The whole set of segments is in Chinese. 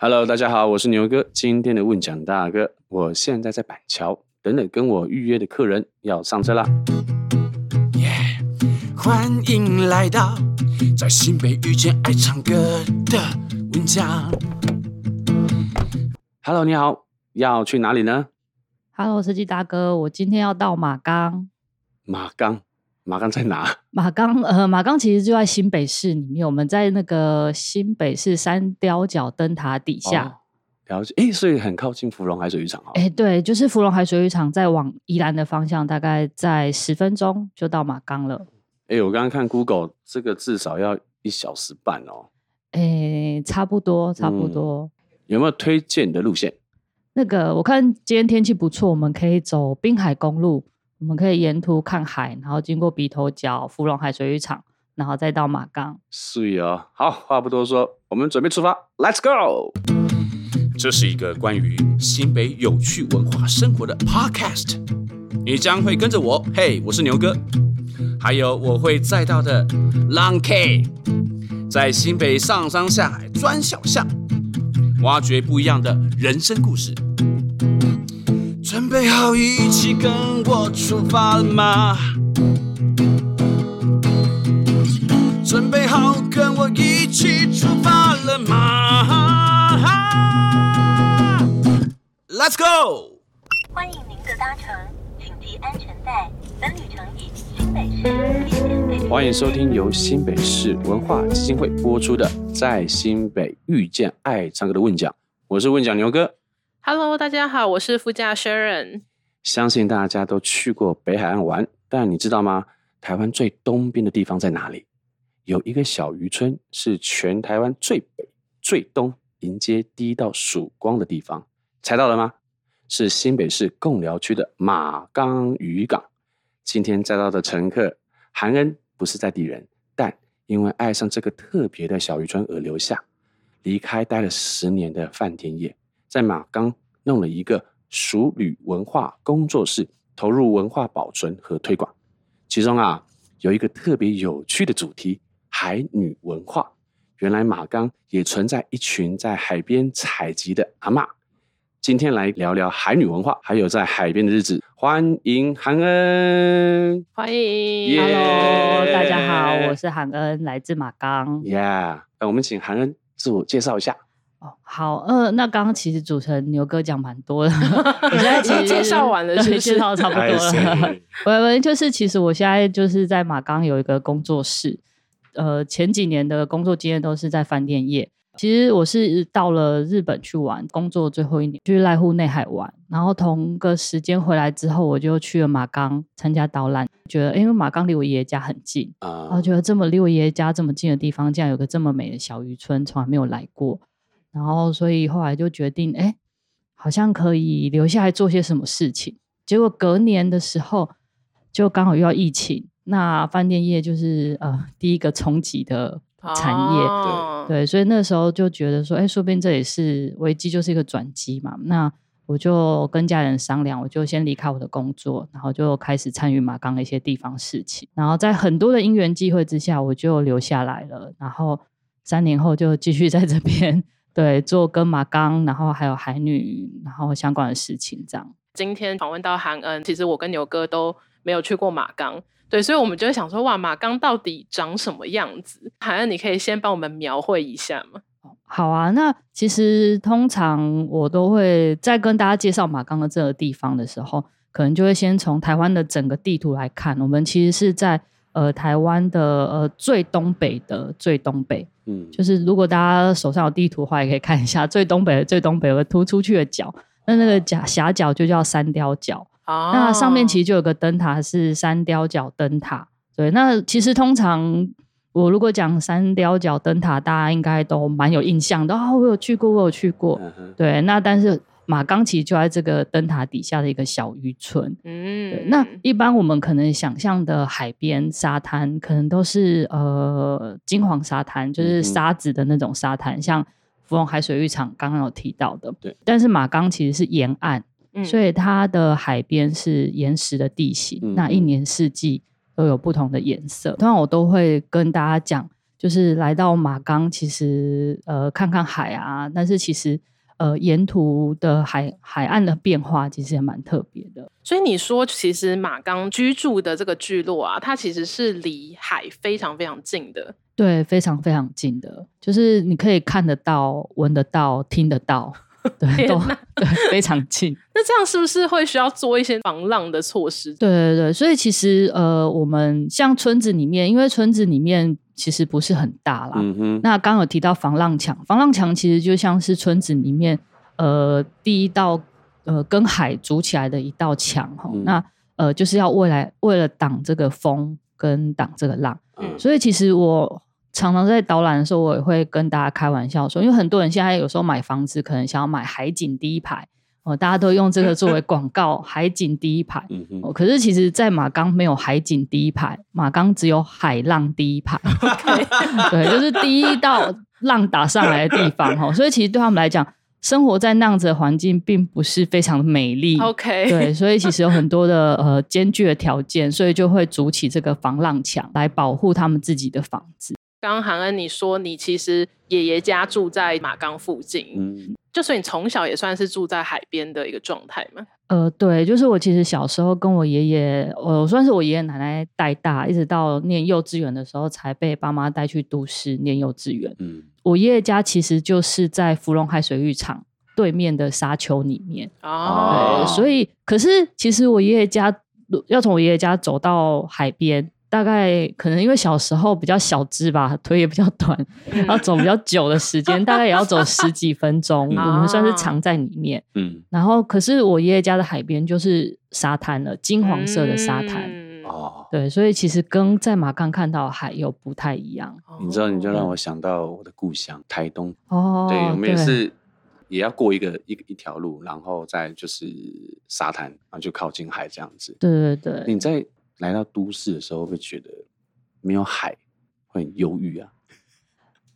Hello，大家好，我是牛哥，今天的问讲大哥，我现在在板桥，等等跟我预约的客人要上车啦。耶，yeah, 欢迎来到在新北遇见爱唱歌的问讲。Hello，你好，要去哪里呢？Hello，司机大哥，我今天要到马岗。马岗。马钢在哪？马钢呃，马钢其实就在新北市里面。我们在那个新北市三貂角灯塔底下。哦、了解，哎，所以很靠近芙蓉海水浴场啊。哎，对，就是芙蓉海水浴场，再往宜兰的方向，大概在十分钟就到马冈了。哎，我刚刚看 Google，这个至少要一小时半哦。哎，差不多，差不多。嗯、有没有推荐的路线？那个，我看今天天气不错，我们可以走滨海公路。我们可以沿途看海，然后经过鼻头角、芙蓉海水浴场，然后再到马岗。是哦，好，话不多说，我们准备出发，Let's go！这是一个关于新北有趣文化生活的 Podcast，你将会跟着我，嘿，我是牛哥，还有我会载到的 Long K，在新北上山下海钻小巷，挖掘不一样的人生故事。准备好一起跟我出发了吗？准备好跟我一起出发了吗？Let's go！欢迎您的搭乘，请系安全带。本旅程以新北市欢迎收听由新北市文化基金会播出的《在新北遇见爱唱歌的问讲》，我是问讲牛哥。Hello，大家好，我是副驾驶人。相信大家都去过北海岸玩，但你知道吗？台湾最东边的地方在哪里？有一个小渔村，是全台湾最北、最东，迎接第一道曙光的地方。猜到了吗？是新北市贡寮区的马岗渔港。今天载到的乘客韩恩不是在地人，但因为爱上这个特别的小渔村而留下，离开待了十年的范天业。在马岗弄了一个熟旅文化工作室，投入文化保存和推广。其中啊，有一个特别有趣的主题——海女文化。原来马岗也存在一群在海边采集的阿嬷。今天来聊聊海女文化，还有在海边的日子。欢迎韩恩，欢迎。Hello，大家好，我是韩恩，来自马岗。Yeah，那我们请韩恩自我介绍一下。哦，好，呃，那刚刚其实主持人牛哥讲蛮多的，我现在其实介绍完了是是，介绍差不多了。喂喂，就是其实我现在就是在马钢有一个工作室，呃，前几年的工作经验都是在饭店业。其实我是到了日本去玩，工作最后一年去濑户内海玩，然后同个时间回来之后，我就去了马钢参加导览，觉得因为马钢离我爷爷家很近，啊，然后觉得这么离我爷爷家这么近的地方，竟然有个这么美的小渔村，从来没有来过。然后，所以后来就决定，哎，好像可以留下来做些什么事情。结果隔年的时候，就刚好遇到疫情，那饭店业就是呃第一个冲击的产业，哦、对对，所以那时候就觉得说，哎，说不定这也是危机，就是一个转机嘛。那我就跟家人商量，我就先离开我的工作，然后就开始参与马岗的一些地方事情。然后在很多的因缘际会之下，我就留下来了。然后三年后就继续在这边。对，做跟马岗，然后还有海女，然后相关的事情这样。今天访问到韩恩，其实我跟牛哥都没有去过马岗，对，所以我们就会想说，哇，马岗到底长什么样子？韩恩，你可以先帮我们描绘一下吗？好啊，那其实通常我都会在跟大家介绍马岗的这个地方的时候，可能就会先从台湾的整个地图来看，我们其实是在。呃，台湾的呃最东北的最东北，嗯，就是如果大家手上有地图的话，也可以看一下 最东北的最东北有个突出去的角，那那个角狭角就叫三貂角。哦，那上面其实就有个灯塔是三貂角灯塔。对，那其实通常我如果讲三貂角灯塔，大家应该都蛮有印象的啊，我有去过，我有去过。对，那但是。马冈其实就在这个灯塔底下的一个小渔村。嗯，对，那一般我们可能想象的海边沙滩，可能都是呃金黄沙滩，就是沙子的那种沙滩，嗯、像芙蓉海水浴场刚刚有提到的。对，但是马冈其实是沿岸，嗯、所以它的海边是岩石的地形，嗯、那一年四季都有不同的颜色。通常我都会跟大家讲，就是来到马冈，其实呃看看海啊，但是其实呃沿途的海海岸的变化其实也蛮特别的。所以你说，其实马刚居住的这个聚落啊，它其实是离海非常非常近的。对，非常非常近的，就是你可以看得到、闻得到、听得到。对，都对，非常近。那这样是不是会需要做一些防浪的措施？对对对，所以其实呃，我们像村子里面，因为村子里面其实不是很大啦。嗯哼。那刚刚有提到防浪墙，防浪墙其实就像是村子里面呃第一道呃跟海筑起来的一道墙哈。嗯、那呃就是要未来为了挡这个风跟挡这个浪。嗯。所以其实我。常常在导览的时候，我也会跟大家开玩笑说，因为很多人现在有时候买房子，可能想要买海景第一排哦，大家都用这个作为广告，海景第一排。哦，可是其实，在马钢没有海景第一排，马钢只有海浪第一排。对，就是第一道浪打上来的地方哈，所以其实对他们来讲，生活在那样子的环境，并不是非常的美丽。OK，对，所以其实有很多的呃艰巨的条件，所以就会筑起这个防浪墙来保护他们自己的房子。刚刚韩恩，你说你其实爷爷家住在马岗附近，嗯，就所以你从小也算是住在海边的一个状态吗？呃，对，就是我其实小时候跟我爷爷，我算是我爷爷奶奶带大，一直到念幼稚园的时候才被爸妈带去都市念幼稚园。嗯，我爷爷家其实就是在芙蓉海水浴场对面的沙丘里面哦，所以可是其实我爷爷家要从我爷爷家走到海边。大概可能因为小时候比较小只吧，腿也比较短，然后走比较久的时间，大概也要走十几分钟。我们算是藏在里面。嗯，然后可是我爷爷家的海边就是沙滩了，金黄色的沙滩。哦，对，所以其实跟在马港看到海又不太一样。你知道，你就让我想到我的故乡台东。哦，对，我们也是也要过一个一一条路，然后再就是沙滩，然后就靠近海这样子。对对对，你在。来到都市的时候，会不会觉得没有海会很忧郁啊？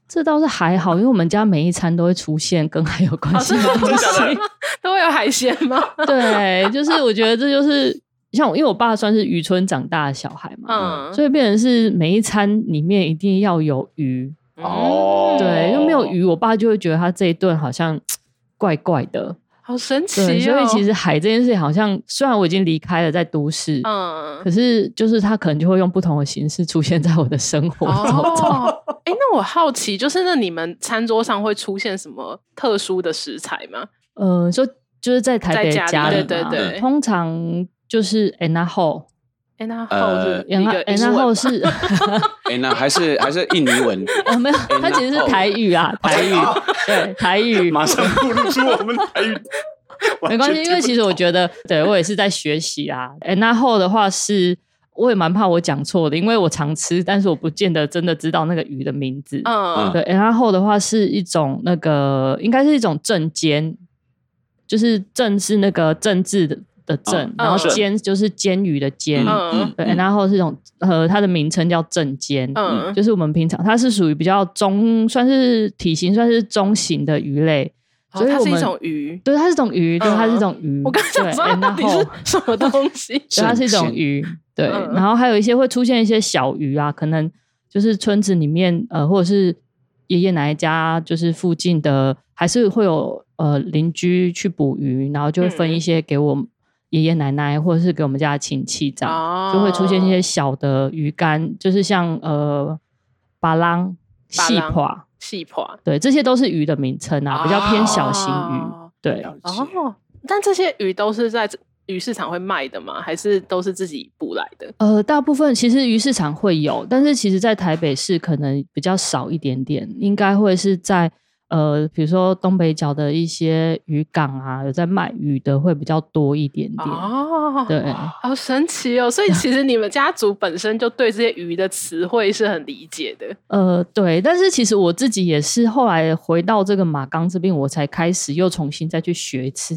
这倒是还好，因为我们家每一餐都会出现跟海有关系的东西，都会有海鲜吗？对，就是我觉得这就是像我，因为我爸算是渔村长大的小孩嘛，嗯，所以变成是每一餐里面一定要有鱼哦。对，因为没有鱼，我爸就会觉得他这一顿好像 怪怪的。好神奇哦！所以其实海这件事情，好像虽然我已经离开了在都市，嗯，可是就是它可能就会用不同的形式出现在我的生活中。哦，哎，那我好奇，就是那你们餐桌上会出现什么特殊的食材吗？呃，就就是在台北家里，对对对，通常就是哎那后。然后是，然后是，哎，那还是还是印尼文？哦，没有，它其实是台语啊，台语，对，台语。马上暴露出我们台语，没关系，因为其实我觉得，对我也是在学习啊。哎，那后的话是，我也蛮怕我讲错的，因为我常吃，但是我不见得真的知道那个鱼的名字。嗯，对，然后的话是一种那个，应该是一种正煎，就是正是那个政治的。的正，然后煎就是煎鱼的煎，对，然后是一种呃，它的名称叫正煎，嗯，就是我们平常它是属于比较中，算是体型算是中型的鱼类，所以它是一种鱼，对，它是种鱼，对，它是种鱼。我刚才说然后什么东西？对，它是一种鱼，对，然后还有一些会出现一些小鱼啊，可能就是村子里面呃，或者是爷爷奶奶家，就是附近的，还是会有呃邻居去捕鱼，然后就会分一些给我。爷爷奶奶或者是给我们家的亲戚这样，哦、就会出现一些小的鱼干，就是像呃巴郎、细蚌、细蚌，对，这些都是鱼的名称啊，比较偏小型鱼。哦、对，哦，但这些鱼都是在鱼市场会卖的吗？还是都是自己捕来的？呃，大部分其实鱼市场会有，但是其实在台北市可能比较少一点点，应该会是在。呃，比如说东北角的一些渔港啊，有在卖鱼的会比较多一点点哦。对，好神奇哦！所以其实你们家族本身就对这些鱼的词汇是很理解的。呃，对，但是其实我自己也是后来回到这个马岗这边，我才开始又重新再去学一次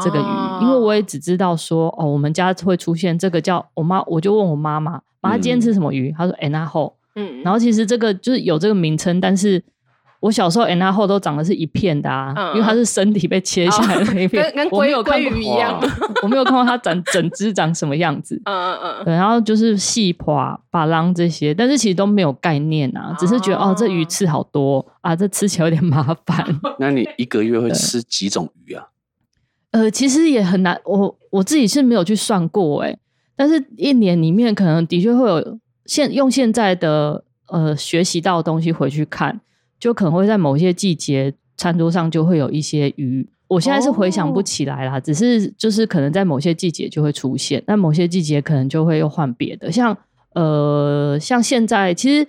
这个鱼，哦、因为我也只知道说哦，我们家会出现这个叫我妈，我就问我妈妈，妈今天吃什么鱼？她说哎那后，嗯，然后其实这个就是有这个名称，但是。我小时候 N R 后都长的是一片的啊，嗯因为它是身体被切下来的那一片，跟 跟有鲑鲑看过鱼一样。我没有看过它长整只长什么样子。嗯嗯嗯，然后就是细耙、把浪这些，但是其实都没有概念啊，只是觉得哦，这鱼刺好多啊，这吃起来有点麻烦。那你一个月会吃几种鱼啊？呃，其实也很难，我我自己是没有去算过哎，但是一年里面可能的确会有现用现在的呃学习到的东西回去看，就可能会在某些季节餐桌上就会有一些鱼。我现在是回想不起来啦，哦只是就是可能在某些季节就会出现，但某些季节可能就会又换别的，像呃像现在其实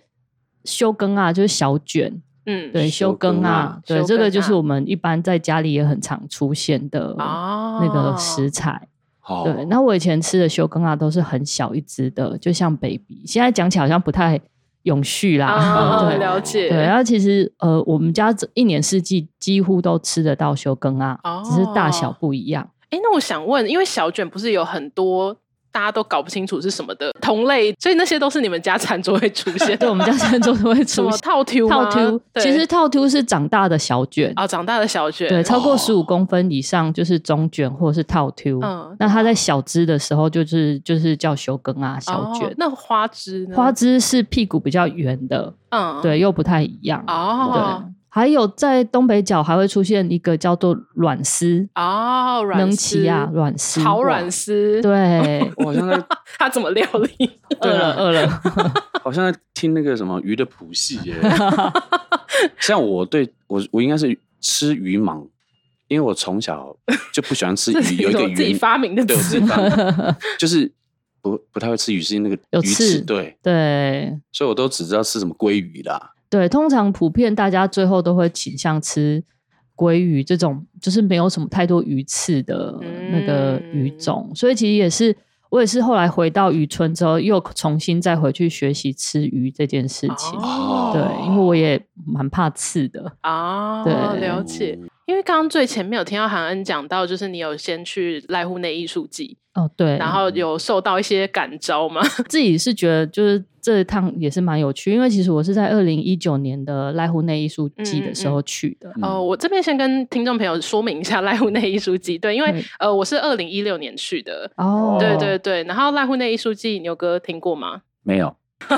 休耕啊，就是小卷。嗯，对，休耕啊，对，这个就是啊我们一般在家里也很常出现的哦那个食材。哦对，那我以前吃的休耕啊，都是很小一只的，就像 baby。现在讲起来好像不太永续啦，哦 对了解。对。然后其实呃，我们家这一年四季几乎都吃得到休耕啊，哦只是大小不一样。哎，那我想问，因为小卷不是有很多大家都搞不清楚是什么的同类，所以那些都是你们家餐桌会出现的。对，我们家餐桌都会出现么套 Q 套吗 Q，对其实套 Q 是长大的小卷。哦，长大的小卷，对，超过哦十五公分以上就是中卷或者是套 Q。嗯那它在小枝的时候就是就是叫修根啊，小卷。哦那花枝呢？花枝是屁股比较圆的，嗯，对，又不太一样。哦，对，还有在东北角还会出现一个叫做软丝，哦，软能丝奇啊，软丝，炒软丝，对，我好像在 他怎么料理？饿了饿了，好像在听那个什么鱼的谱系耶。像我对我我应该是吃鱼盲，因为我从小就不喜欢吃鱼，有一个鱼自己鱼发明的对，我自词己发明就是不不太会吃鱼，是因为那个鱼有刺刺，对，对。所以我都只知道吃什么鲑鱼啦。对，通常普遍大家最后都会倾向吃鲑鱼这种，就是没有什么太多鱼刺的那个鱼种，所以其实也是我也是后来回到渔村之后，又重新再回去学习吃鱼这件事情。哦对，因为我也蛮怕刺的。哦，对了解。因为刚刚最前面有听到韩恩讲到，就是你有先去濑户内艺术季，哦，对，然后有受到一些感召吗？自己是觉得就是这一趟也是蛮有趣，因为其实我是在二零一九年的濑户内艺术季的时候去的。嗯哦，我这边先跟听众朋友说明一下濑户内艺术季，对，因为对呃，我是二零一六年去的，哦，对对对，然后濑户内艺术季，牛哥听过吗？没有，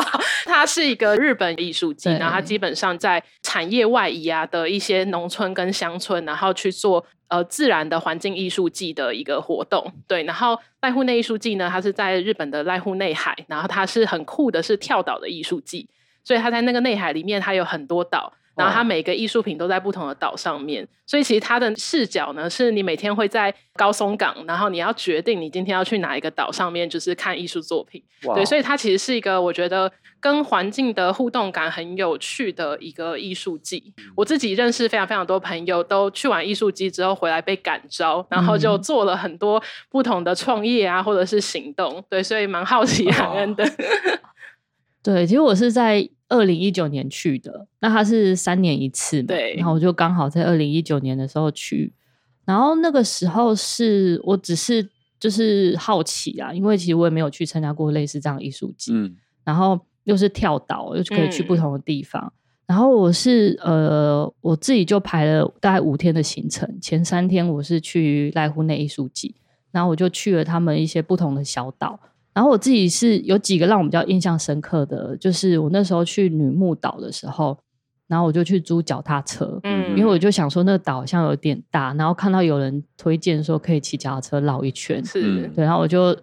好，它是一个日本艺术季，然后它基本上在产业外移啊的一些农村跟乡村，然后去做呃自然的环境艺术季的一个活动。对，然后濑户内艺术季呢，它是在日本的濑户内海，然后它是很酷的，是跳岛的艺术季，所以它在那个内海里面，它有很多岛。然后它每个艺术品都在不同的岛上面，所以其实它的视角呢，是你每天会在高松港，然后你要决定你今天要去哪一个岛上面，就是看艺术作品。对，所以它其实是一个我觉得跟环境的互动感很有趣的一个艺术季。我自己认识非常非常多朋友，都去完艺术季之后回来被感召，然后就做了很多不同的创业啊，或者是行动。对，所以蛮好奇韩恩的。对，其实我是在二零一九年去的，那它是三年一次嘛，对然后我就刚好在二零一九年的时候去，然后那个时候是我只是就是好奇啊，因为其实我也没有去参加过类似这样的艺术节，嗯，然后又是跳岛，又可以去不同的地方。然后我是呃，我自己就排了大概五天的行程。前三天我是去濑户内艺术季，然后我就去了他们一些不同的小岛。然后我自己是有几个让我比较印象深刻的，就是我那时候去女木岛的时候，然后我就去租脚踏车，嗯因为我就想说那个岛好像有点大，然后看到有人推荐说可以骑脚踏车绕一圈，是嗯。对，然后我就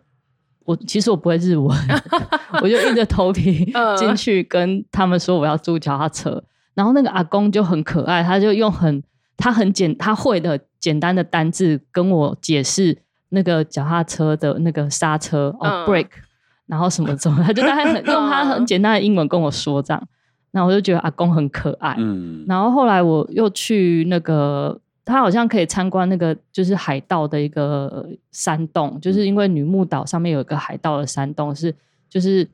我其实我不会日文，我就硬着头皮 嗯进去跟他们说我要租脚踏车，然后那个阿公就很可爱，他就用很他很简他会的简单的单字跟我解释那个脚踏车的那个刹车哦、嗯。brake，然后什么什么，他 就大概很用他很简单的英文跟我说这样，然后我就觉得阿公很可爱，嗯，然后后来我又去那个，他好像可以参观那个就是海盗的一个山洞，就是因为女木岛上面有一个海盗的山洞，是就是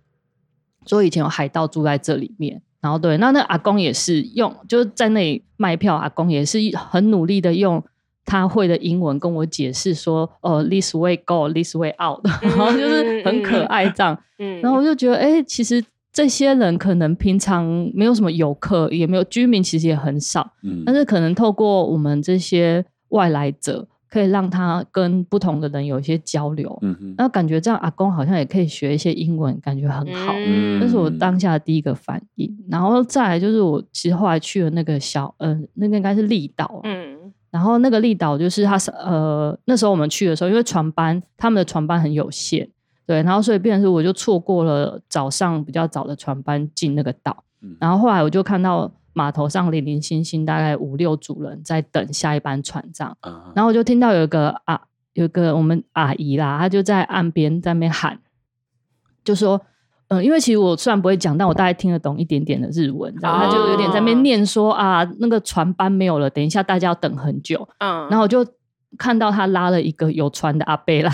说以前有海盗住在这里面。然后对，那那阿公也是用就是在那里卖票，阿公也是很努力的用他会的英文跟我解释说，哦，this way go，this way out，然后就是很可爱这样。嗯，然后我就觉得，哎、其实这些人可能平常没有什么游客，也没有居民，其实也很少。嗯，但是可能透过我们这些外来者，可以让他跟不同的人有一些交流。嗯哼，然后感觉这样阿公好像也可以学一些英文，感觉很好。嗯这是我当下的第一个反应。然后再来就是我其实后来去了那个小，嗯、呃，那个应该是力岛。嗯，然后那个绿岛就是他是呃那时候我们去的时候，因为船班他们的船班很有限。对，然后所以变成是我就错过了早上比较早的船班进那个岛，嗯、然后后来我就看到码头上零零星星大概五六组人在等下一班船这样，啊、然后我就听到有一个啊，有一个我们阿姨啦，她就在岸边在那边喊，就说，嗯、呃，因为其实我虽然不会讲，但我大概听得懂一点点的日文，然后他就有点在那边念说啊，那个船班没有了，等一下大家要等很久，嗯，然后我就。看到他拉了一个有船的阿伯来，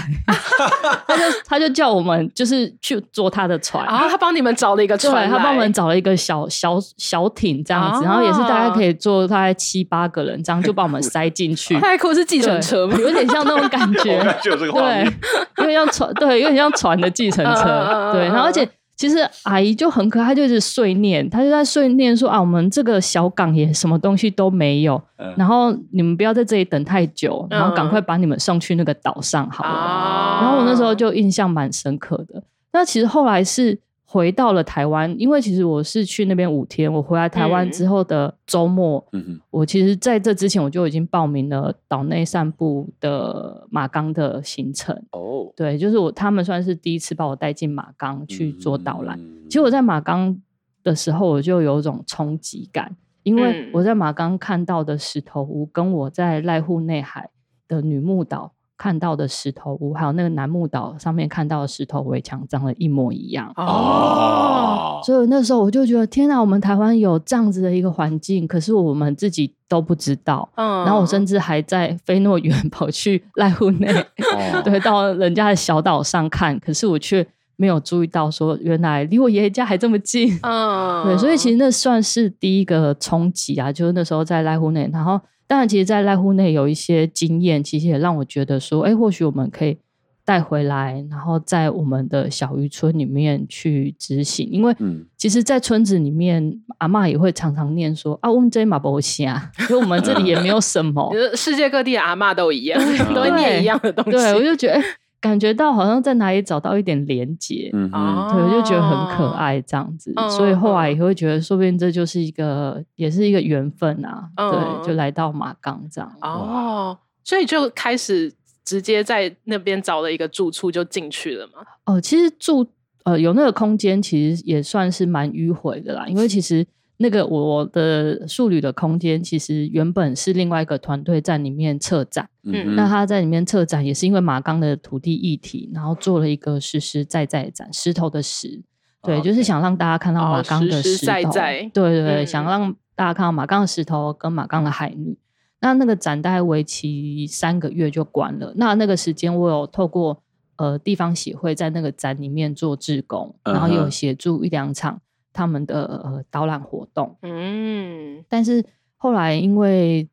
他就他就叫我们就是去坐他的船，然后他帮你们找了一个船，他帮我们找了一个小小小艇这样子，哦、然后也是大概可以坐大概七八个人，这样就把我们塞进去。太酷是计程车吗？有点像那种感 觉，我感觉有这个画面，对，有点像船，对，有点像船的计程车，对，然后而且。其实阿姨就很可爱，她就一直碎念，她就在碎念说啊，我们这个小港也什么东西都没有，嗯、然后你们不要在这里等太久，然后赶快把你们送去那个岛上好了。嗯、然后我那时候就印象蛮深刻的。那其实后来是。回到了台湾，因为其实我是去那边五天。我回来台湾之后的周末，嗯哼，我其实在这之前我就已经报名了岛内散步的马岗的行程。哦，对，就是我他们算是第一次把我带进马岗去做导览。嗯、其实我在马岗的时候，我就有一种冲击感，因为我在马岗看到的石头屋，跟我在濑户内海的女木岛。看到的石头屋，还有那个楠木岛上面看到的石头围墙，长得一模一样哦。所以那时候我就觉得，天哪，我们台湾有这样子的一个环境，可是我们自己都不知道。嗯。然后我甚至还在菲诺园 跑去濑户内，哦、对，到人家的小岛上看，可是我却没有注意到，说原来离我爷爷家还这么近。嗯。对，所以其实那算是第一个冲击啊，就是那时候在濑户内，然后。当然，其实，在赖户内有一些经验，其实也让我觉得说，哎，或许我们可以带回来，然后在我们的小渔村里面去执行。因为，其实，在村子里面，阿妈也会常常念说：“啊，我们这马不行啊，因为我们这里也没有什么。”世界各地的阿妈都一样，都会念一样的东西。对，我就觉得。感觉到好像在哪里找到一点连接，嗯，对，我就觉得很可爱这样子，嗯、所以后来也会觉得，说不定这就是一个，也是一个缘分啊，嗯、对，就来到马岗这样。哦，所以就开始直接在那边找了一个住处就进去了嘛。哦，其实住呃有那个空间，其实也算是蛮迂回的啦，因为其实。那个我的宿旅的空间，其实原本是另外一个团队在里面策展。嗯，那他在里面策展，也是因为马岗的土地议题，然后做了一个实实在在的展，石头的石，对，哦、就是想让大家看到马岗的石头，哦、实实在在对对对，嗯、想让大家看到马岗的石头跟马岗的海女。那那个展大概为期三个月就关了。那那个时间，我有透过呃地方协会在那个展里面做志工，然后有协助一两场。他们的呃导览活动，嗯，但是后来因为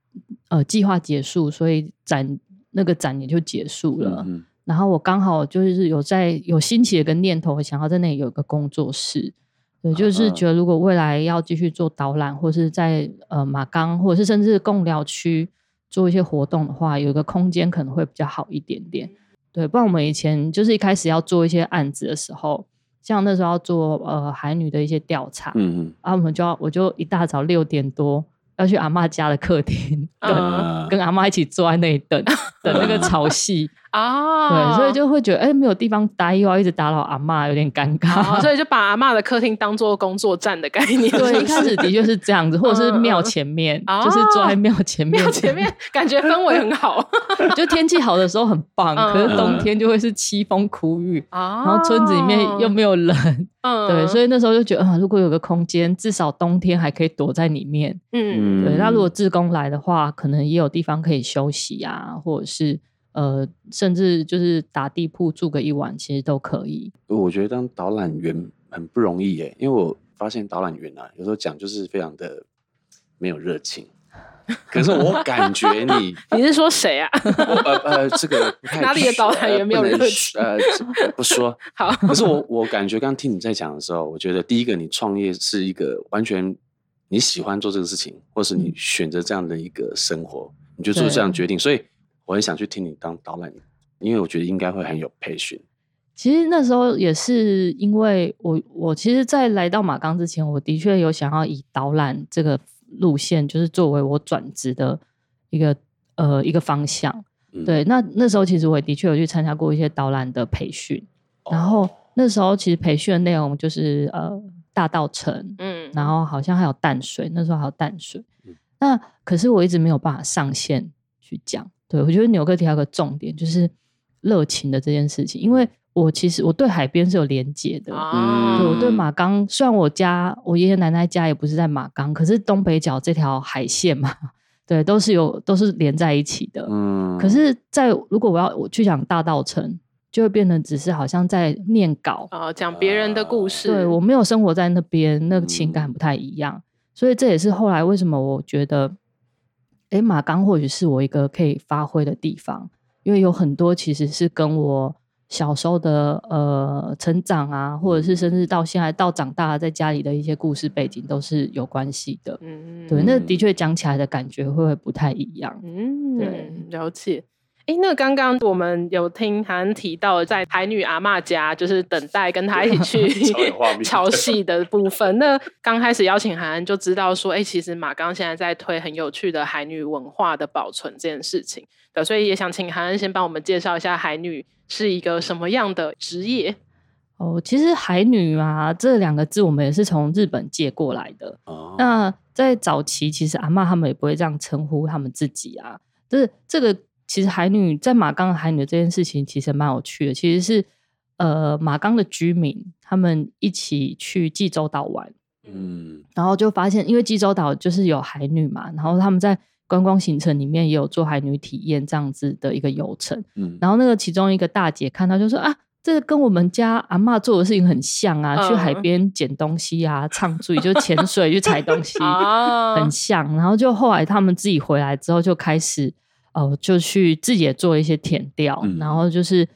呃计划结束，所以展那个展也就结束了。嗯、然后我刚好就是有在有兴起的一个念头，想要在那里有一个工作室，对，就是觉得如果未来要继续做导览，或是在呃马岗，或者是甚至贡寮区做一些活动的话，有一个空间可能会比较好一点点。对，不然我们以前就是一开始要做一些案子的时候。像那时候要做呃海女的一些调查，嗯嗯，然后我们就要我就一大早六点多要去阿嬷家的客厅，跟、uh. 跟阿嬷一起坐在那里等 等那个潮汐。啊，对，所以就会觉得，哎，没有地方待，又要一直打扰阿嬷，有点尴尬，所以就把阿嬷的客厅当做工作站的概念。对，一开始的确是这样子，或者是庙前面，就是坐在庙前面，庙前面感觉氛围很好，就天气好的时候很棒，可是冬天就会是凄风苦雨，然后村子里面又没有人，对，所以那时候就觉得，啊，如果有个空间，至少冬天还可以躲在里面，嗯，对。那如果志工来的话，可能也有地方可以休息啊，或者是。呃，甚至就是打地铺住个一晚，其实都可以。我觉得当导览员很不容易耶，因为我发现导览员啊，有时候讲就是非常的没有热情。可是我感觉你，你是说谁啊？我呃呃，这个哪里的导览员没有热情？呃，不说。好，可是我我感觉刚刚听你在讲的时候，我觉得第一个你创业是一个完全你喜欢做这个事情，或是你选择这样的一个生活，你就做这样决定，所以我很想去听你当导览，因为我觉得应该会很有培训。其实那时候也是因为我，我其实，在来到马钢之前，我的确有想要以导览这个路线，就是作为我转职的一个呃一个方向。嗯、对，那那时候其实我也的确有去参加过一些导览的培训，哦、然后那时候其实培训的内容就是呃大道城，嗯，然后好像还有淡水，那时候还有淡水。嗯、那可是我一直没有办法上线去讲。对，我觉得牛哥提到一个重点，就是热情的这件事情，因为。我其实我对海边是有连结的，嗯、对，我对马冈，虽然我家我爷爷奶奶家也不是在马冈，可是东北角这条海线嘛，对，都是有都是连在一起的。嗯，可是，在如果我要我去讲大稻埕，就会变得只是好像在念稿啊，讲别人的故事。对，我没有生活在那边，那个情感不太一样，嗯、所以这也是后来为什么我觉得，哎，马钢或许是我一个可以发挥的地方，因为有很多其实是跟我。小时候的呃成长啊，或者是甚至到现在到长大，在家里的一些故事背景都是有关系的。嗯，对，那的确讲起来的感觉会不会不太一样？嗯，对，了解。哎，那刚刚我们有听韩恩提到，在海女阿嬷家，就是等待跟她一起去 潮 戏的部分。那刚开始邀请韩恩，就知道说，哎，其实马刚现在在推很有趣的海女文化的保存这件事情。对，所以也想请韩恩先帮我们介绍一下海女是一个什么样的职业。哦，其实海女啊这两个字，我们也是从日本借过来的。哦，那在早期，其实阿嬷他们也不会这样称呼他们自己啊，就是这个。其实海女在马冈海女这件事情其实蛮有趣的，其实是呃马冈的居民他们一起去济州岛玩，嗯，然后就发现因为济州岛就是有海女嘛，然后他们在观光行程里面也有做海女体验这样子的一个游程，嗯，然后那个其中一个大姐看到就说啊，这个跟我们家阿嬷做的事情很像啊，嗯、去海边捡东西啊，唱醉就潜水去采东西，很像，然后就后来他们自己回来之后就开始。哦，就去自己也做一些填调，嗯、然后就是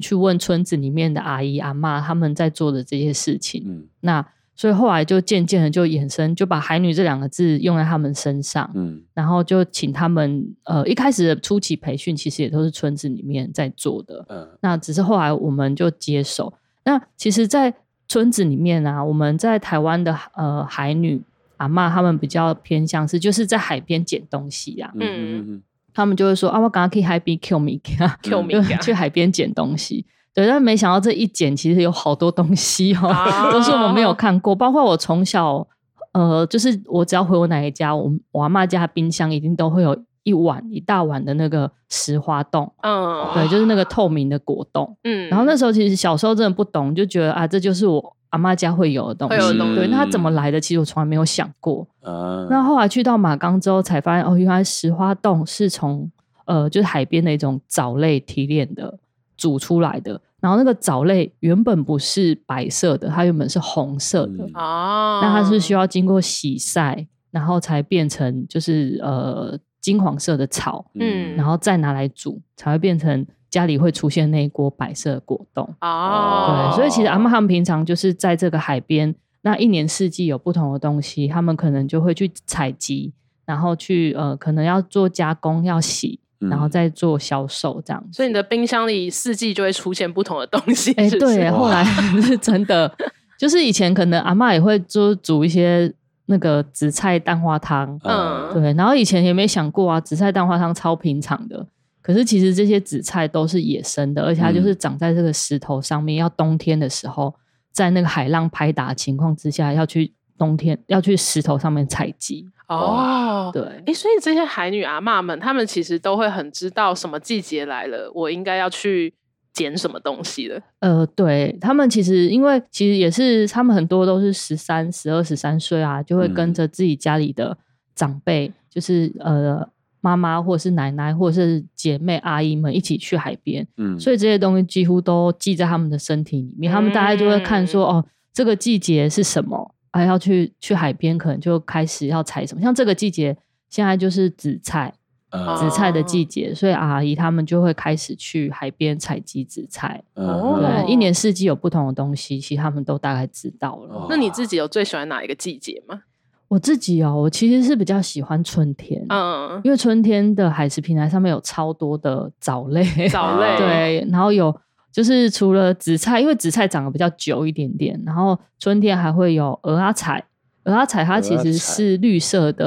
去问村子里面的阿姨阿妈他们在做的这些事情。嗯、那所以后来就渐渐的就衍生，就把海女这两个字用在他们身上。嗯，然后就请他们呃一开始的初期培训，其实也都是村子里面在做的。嗯，那只是后来我们就接手。那其实，在村子里面啊，我们在台湾的呃海女阿妈他们比较偏向是就是在海边捡东西啊。嗯嗯嗯。他们就会说啊，我刚刚去海边捡米，Q 米，去海边捡东西。对，但没想到这一捡，其实有好多东西哦，啊、都是我们没有看过。包括我从小，呃，就是我只要回我奶奶家，我我阿妈家冰箱一定都会有一碗一大碗的那个石花冻，嗯，对，就是那个透明的果冻，嗯。然后那时候其实小时候真的不懂，就觉得啊，这就是我。阿嬷家会有的东西，东西对，那它怎么来的？其实我从来没有想过。嗯、那后来去到马冈之后，才发现哦，原来石花洞是从呃，就是海边的一种藻类提炼的煮出来的。然后那个藻类原本不是白色的，它原本是红色的。哦、嗯，那它是需要经过洗晒，然后才变成就是呃金黄色的草。嗯，然后再拿来煮，才会变成。家里会出现那一锅白色果冻。哦，对，所以其实阿嬷他们平常就是在这个海边，那一年四季有不同的东西，他们可能就会去采集，然后去呃，可能要做加工，要洗，然后再做销售这样。所以你的冰箱里四季就会出现不同的东西，哎，对，后来是真的，就是以前可能阿嬷也会做煮一些那个紫菜蛋花汤，嗯，对，然后以前也没想过啊，紫菜蛋花汤超平常的。可是其实这些紫菜都是野生的，而且它就是长在这个石头上面。嗯、要冬天的时候，在那个海浪拍打的情况之下，要去冬天要去石头上面采集。哦，对，哎、欸，所以这些海女阿妈们，她们其实都会很知道什么季节来了，我应该要去捡什么东西了。呃，对，他们其实因为其实也是他们很多都是十三、十二、十三岁啊，就会跟着自己家里的长辈，嗯、就是呃。妈妈或者是奶奶或者是姐妹阿姨们一起去海边，嗯，所以这些东西几乎都记在他们的身体里面。嗯、他们大概就会看说，哦，这个季节是什么，还、啊、要去去海边，可能就开始要采什么。像这个季节现在就是紫菜，呃紫菜的季节，所以阿姨他们就会开始去海边采集紫菜。哦对，一年四季有不同的东西，其实他们都大概知道了。哦那你自己有最喜欢哪一个季节吗？我自己哦，我其实是比较喜欢春天，嗯，因为春天的海食平台上面有超多的藻类，藻类，对，然后有就是除了紫菜，因为紫菜长得比较久一点点，然后春天还会有鹅阿彩，鹅阿彩它其实是绿色的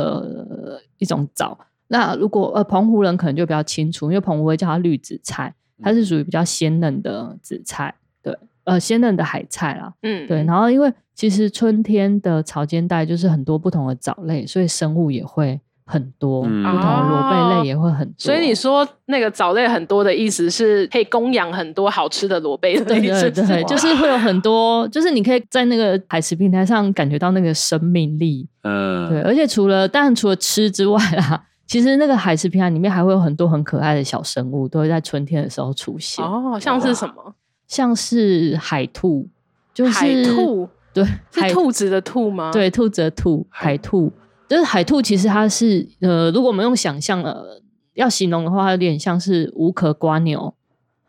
呃一种藻。那如果呃澎湖人可能就比较清楚，因为澎湖会叫它绿紫菜，它是属于比较鲜嫩的紫菜，对，呃鲜嫩的海菜啦，嗯，对。然后因为其实春天的潮间带就是很多不同的藻类，所以生物也会很多，嗯不同的螺贝类也会很多。所以你说那个藻类很多的意思是可以供养很多好吃的螺贝类，对对对，就是会有很多，就是你可以在那个海食平台上感觉到那个生命力。嗯，对，而且除了当然除了吃之外啦，其实那个海食平台里面还会有很多很可爱的小生物，都会在春天的时候出现，哦，像是什么？像是海兔，就是海兔，对，海是兔子的兔吗？，对，兔子的兔，海兔，就是海兔。其实它是呃，如果我们用想象呃要形容的话，它有点像是无壳瓜牛，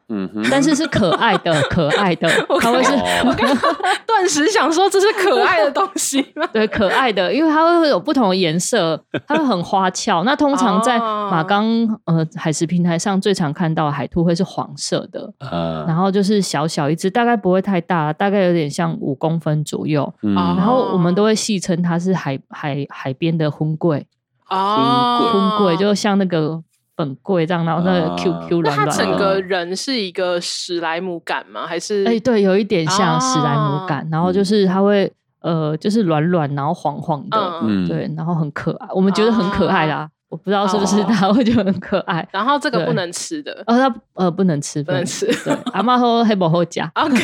嗯哼，但是是可爱的，可爱的，它会是。我刚 顿时想说这是可爱的东西吗？对，可爱的，因为它会有不同的颜色，它会很花俏。那通常在哦马钢、呃海石平台上最常看到的海兔会是黄色的，呃然后就是小小一只，大概不会太大，大概有点像五公分左右。嗯哦然后我们都会戏称它是海海海边的婚柜，哦，婚柜就像那个粉桂这样，然后那个啊。QQ 软软整个。人是一个史莱姆感吗？还是哎，对，有一点像史莱姆哦感，然后就是它会呃，就是软软，然后黄黄的，对，然后很可爱，我们觉得很可爱啦。我不知道是不是哦大家会觉得很可爱。然后这个不能吃的？呃，它呃不能吃，不能吃。对，阿妈说黑不后夹。，OK，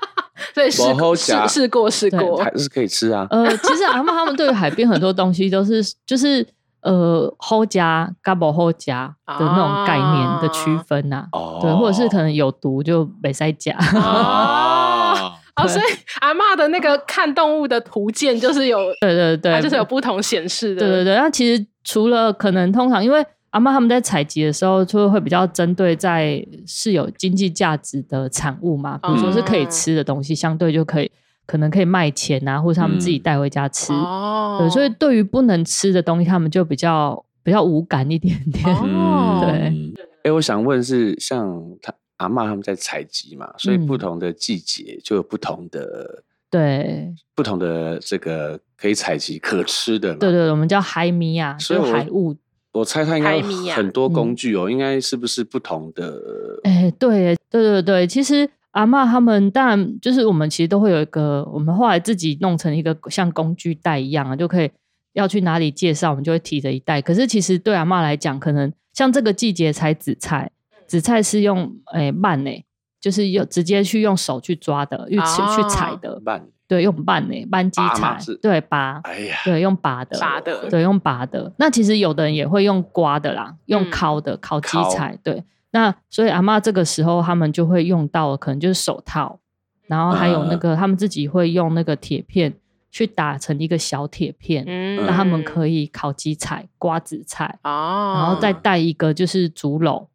所以试不好试夹试过试过，还是可以吃啊。呃，其实阿妈他们对于海边很多东西都是就是呃好夹、嘎不好夹的那种概念的区分呐、哦对，或者是可能有毒就没塞夹。哦，哦，所以阿妈的那个看动物的图鉴就是有，对对对，它就是有不同显示的，对对对，那其实除了可能通常因为阿妈他们在采集的时候，就会比较针对在是有经济价值的产物嘛，比如说是可以吃的东西，相对就可以可能可以卖钱啊，或者他们自己带回家吃。哦，对，所以对于不能吃的东西，他们就比较比较无感一点点。哦对嗯，哎，我想问是像他阿嬷他们在采集嘛，所以嗯不同的季节就有不同的对不同的这个可以采集可吃的嘛。对对，我们叫海米啊，是所以海物。我猜它应该很多工具哦，应该是不是不同的？哎，对耶对对对，其实阿嬷他们当然就是我们其实都会有一个，我们后来自己弄成一个像工具袋一样啊，就可以要去哪里介绍，我们就会提着一袋。可是其实对阿嬷来讲，可能像这个季节采紫菜，紫菜是用诶慢呢，就是用直接去用手去抓的，去、哦去采的，慢，对，用慢呢，扳机采对拔，哎呀，对，用拔的，拔的对，用拔的。那其实有的人也会用刮的啦，用嗯烤的，烤鸡烤菜。对，那所以阿嬷这个时候他们就会用到，可能就是手套，然后还有那个、他们自己会用那个铁片去打成一个小铁片，嗯让他们可以烤鸡菜、瓜子菜，哦，然后再带一个就是竹篓，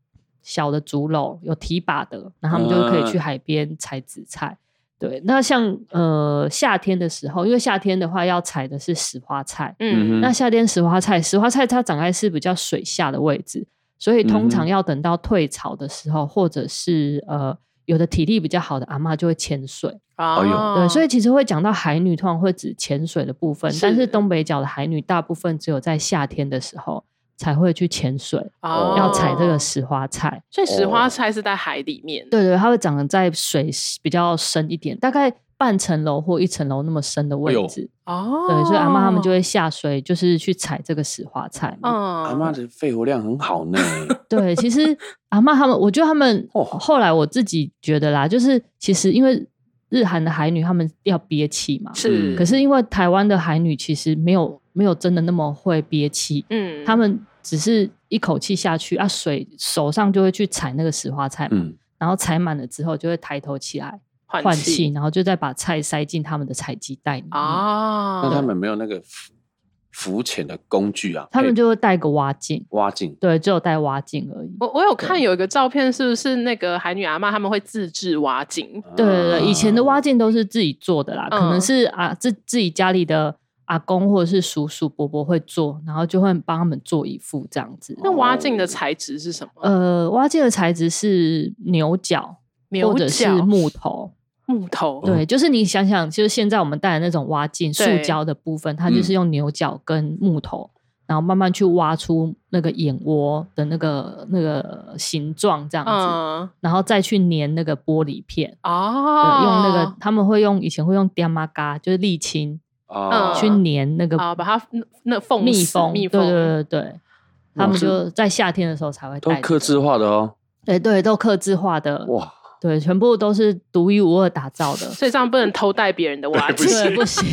小的竹篓有提把的，然后他们就可以去海边采紫菜。对，那像呃夏天的时候，因为夏天的话要采的是石花菜，嗯。嗯那夏天石花菜，石花菜它长在是比较水下的位置，所以通常要等到退潮的时候，或者是呃有的体力比较好的阿嬷就会潜水。哦呦对，所以其实会讲到海女，通常会指潜水的部分，是但是东北角的海女大部分只有在夏天的时候才会去潜水，哦。要采这个石花菜。所以石花菜是在海里面，对对，它会长得在水比较深一点，大概半层楼或一层楼那么深的位置。哦，对，所以阿嬷他们就会下水，就是去采这个石花菜。嗯，阿嬷的肺活量很好呢。对，其实阿嬷他们，我觉得他们哦后来我自己觉得啦，就是其实因为日韩的海女他们要憋气嘛，是，可是因为台湾的海女其实没有没有真的那么会憋气，嗯，他们只是一口气下去啊，水手上就会去采那个石花菜嘛，嗯，然后采满了之后就会抬头起来换换气，然后就再把菜塞进他们的采集袋里面。啊，那他们没有那个浮潜的工具啊？他们就会带个挖镜，挖镜，对，只有带蛙镜而已。我我有看有一个照片，是不是那个海女阿嬷他们会自制挖镜？对对对，以前的挖镜都是自己做的啦，嗯、可能是啊自自己家里的阿公或者是叔叔伯伯会做，然后就会帮他们做一副这样子。那挖镜的材质是什么？呃，挖镜的材质是牛角，牛角或者是木头。木头，对，就是你想想，就是现在我们戴的那种挖镜，塑胶的部分，它就是用牛角跟木头，嗯、然后慢慢去挖出那个眼窝的那个那个形状，这样子，嗯、然后再去粘那个玻璃片。哦，对，用那个他们会用以前会用点玛嘎，就是沥青，哦，去粘那个啊，把它那缝密封，密封，对对对对，他们就在夏天的时候才会戴，都刻字化的哦，对对，都刻字化的，哇。对，全部都是独一无二打造的，所以这样不能偷戴别人的袜子，对，不行。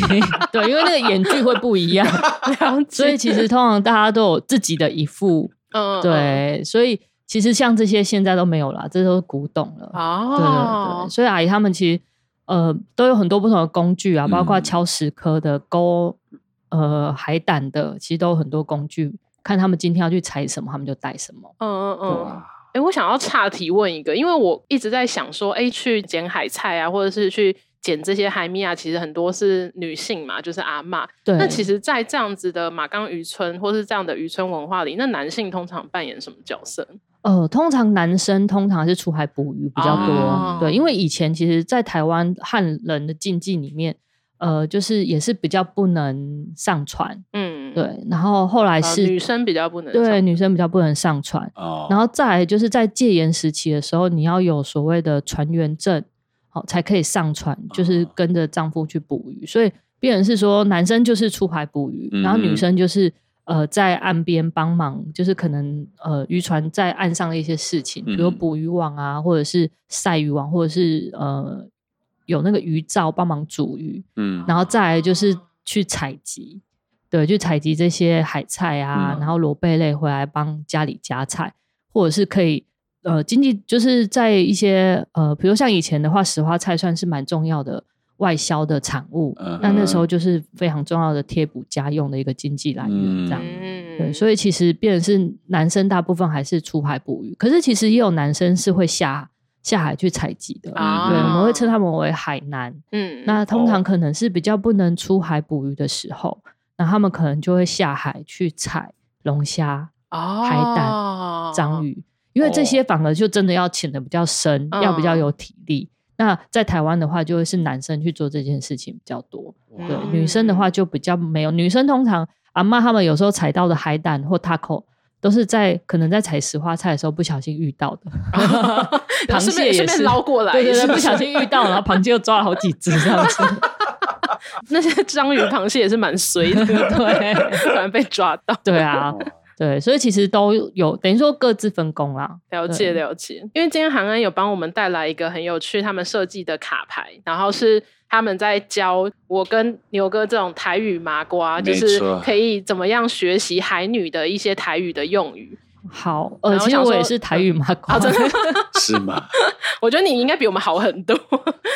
对，因为那个眼距会不一样，所以其实通常大家都有自己的一副，嗯，对。所以其实像这些现在都没有了，这都是古董了。哦，对对对。所以阿姨他们其实呃都有很多不同的工具啊，包括敲石刻的、勾呃海胆的，其实都有很多工具。看他们今天要去采什么，他们就带什么。嗯嗯嗯。哎，我想要岔提问一个，因为我一直在想说，哎，去捡海菜啊，或者是去捡这些海米啊，其实很多是女性嘛，就是阿嬷。对。那其实，在这样子的马岗渔村，或是这样的渔村文化里，那男性通常扮演什么角色？呃，通常男生通常是出海捕鱼比较多。哦、对，因为以前其实，在台湾汉人的禁忌里面。呃，就是也是比较不能上船，嗯，对。然后后来是、呃、女生比较不能，对，女生比较不能上船。哦。然后再来就是在戒严时期的时候，你要有所谓的船员证，好、哦、才可以上船，就是跟着丈夫去捕鱼。哦、所以变成是说，男生就是出海捕鱼，嗯、然后女生就是呃在岸边帮忙，就是可能呃渔船在岸上的一些事情，比如捕鱼网啊，或者是晒渔网，或者是呃。有那个鱼罩帮忙煮鱼，嗯，然后再来就是去采集，对，去采集这些海菜啊，嗯、然后螺贝类回来帮家里夹菜，或者是可以呃经济就是在一些呃，比如像以前的话，石花菜算是蛮重要的外销的产物，嗯、那那时候就是非常重要的贴补家用的一个经济来源，这样，嗯、对，所以其实变成是男生大部分还是出海捕鱼，可是其实也有男生是会下。下海去采集的，啊、对，我们会称。他们为海南。嗯，那通常可能是比较不能出海捕鱼的时候，那他们可能就会下海去采龙虾、哦、海胆、章鱼，因为这些反而就真的要潜的比较深，哦、要比较有体力。那在台湾的话，就会是男生去做这件事情比较多。哇对，女生的话就比较没有。女生通常阿妈他们有时候采到的海胆或 taco。都是在可能在采石花菜的时候不小心遇到的 螃蟹也是捞过来，对对对，不小心遇到，然后螃蟹又抓了好几只这样子。那些章鱼、螃蟹也是蛮衰的，对，突然被抓到。对啊，对，所以其实都有等于说各自分工啦。了解了解，因为今天韩恩有帮我们带来一个很有趣他们设计的卡牌，然后是。他们在教我跟牛哥这种台语麻瓜，就是可以怎么样学习海女的一些台语的用语。好，呃，其实我也是台语麻瓜，真的 是吗？我觉得你应该比我们好很多。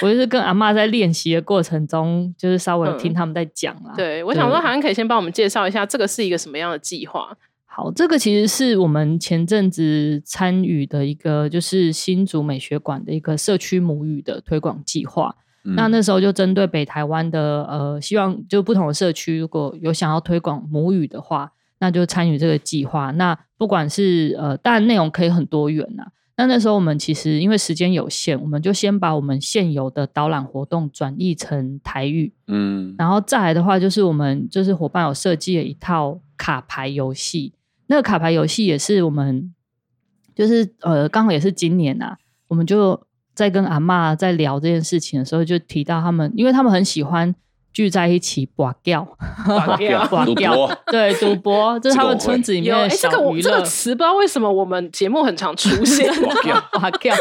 我就是跟阿妈在练习的过程中，就是稍微听他们在讲啦。对，我想说，好像可以先帮我们介绍一下，这个是一个什么样的计划？好，这个其实是我们前阵子参与的一个，就是新竹美学馆的一个社区母语的推广计划。嗯、那那时候就针对北台湾的呃，希望就不同的社区，如果有想要推广母语的话，那就参与这个计划。那不管是呃，当然内容可以很多元呐。那那时候我们其实因为时间有限，我们就先把我们现有的导览活动转译成台语，嗯，然后再来的话，就是我们就是伙伴有设计了一套卡牌游戏。那个卡牌游戏也是我们就是呃，刚好也是今年呐，我们就。在跟阿嬷在聊这件事情的时候，就提到他们，因为他们很喜欢聚在一起跋筊，跋筊，赌博，对，赌博，这是他们村子里面的小娱乐。这个我这个词不知道为什么我们节目很常出现，跋筊，跋筊，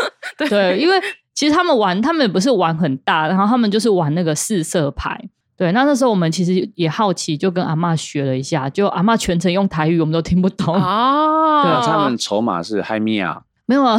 对，因为其实他们玩，他们也不是玩很大，然后他们就是玩那个四色牌。对，那那时候我们其实也好奇，就跟阿嬷学了一下，就阿嬷全程用台语，我们都听不懂。啊。对，他们筹码是嗨米啊。没有啊，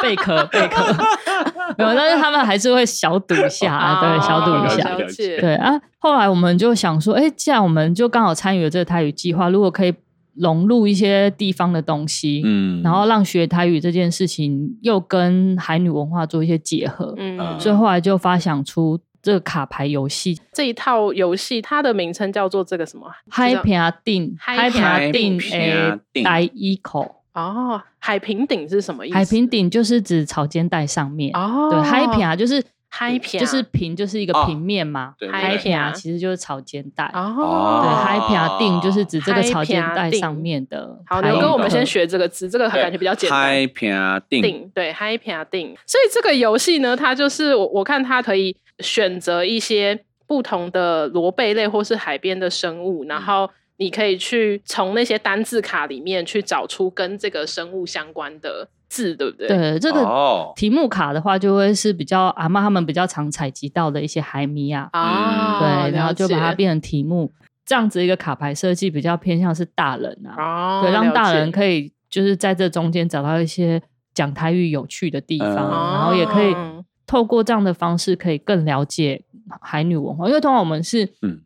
贝 壳贝壳，没有，但是他们还是会小赌一下，啊、对，小赌一下。对啊，后来我们就想说，哎，既然我们就刚好参与了这个台语计划，如果可以融入一些地方的东西，嗯，然后让学台语这件事情又跟海女文化做一些结合，嗯，所以后来就发想出这个卡牌游戏。这一套游戏，它的名称叫做这个什么？海平顶，海平定诶，带一口。哦，海平顶是什么意思？海平顶就是指草间带上面。哦，对，海平啊，就是海平，就是平，就是一个平面嘛。对，海平啊，其实就是草间带。哦，对，海平顶就是指这个草间带上面的。好，牛哥，我们先学这个字，这个感觉比较简单。海平顶，对，海平顶。所以这个游戏呢，它就是我我看它可以选择一些不同的螺贝类或是海边的生物，然后。你可以去从那些单字卡里面去找出跟这个生物相关的字，对不对？对，这个题目卡的话，就会是比较阿妈他们比较常采集到的一些海米啊，哦、对，然后就把它变成题目，这样子一个卡牌设计比较偏向是大人啊，哦、对，让大人可以就是在这中间找到一些讲台语有趣的地方，哦、然后也可以透过这样的方式可以更了解海女文化，因为通常我们是，嗯，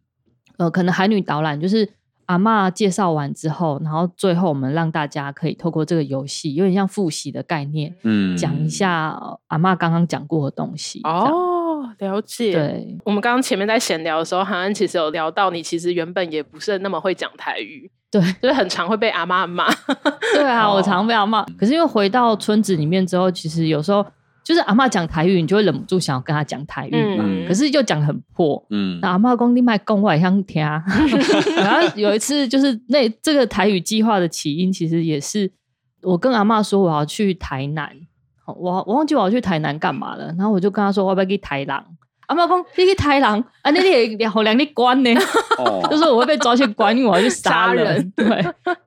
呃，可能海女导览就是。阿嬷介绍完之后，然后最后我们让大家可以透过这个游戏，有点像复习的概念，嗯，讲一下阿嬷刚刚讲过的东西。哦，了解。对，我们刚刚前面在闲聊的时候，好像其实有聊到，你其实原本也不是那么会讲台语，对，就是很常会被阿嬷骂。对啊，我常被阿嬷骂。可是因为回到村子里面之后，其实有时候。就是阿嬷讲台语，你就会忍不住想要跟他讲台语嘛。嗯、可是又讲很破。嗯，那阿嬷讲你卖讲我也想听。然后有一次，就是那这个台语计划的起因，其实也是我跟阿嬷说我要去台南，我我忘记我要去台南干嘛了。然后我就跟他说我要不要去台南。阿嬷讲你去台南，啊，你你好两你关呢？哦、就是我会被抓去关，因为我要去杀人。人对，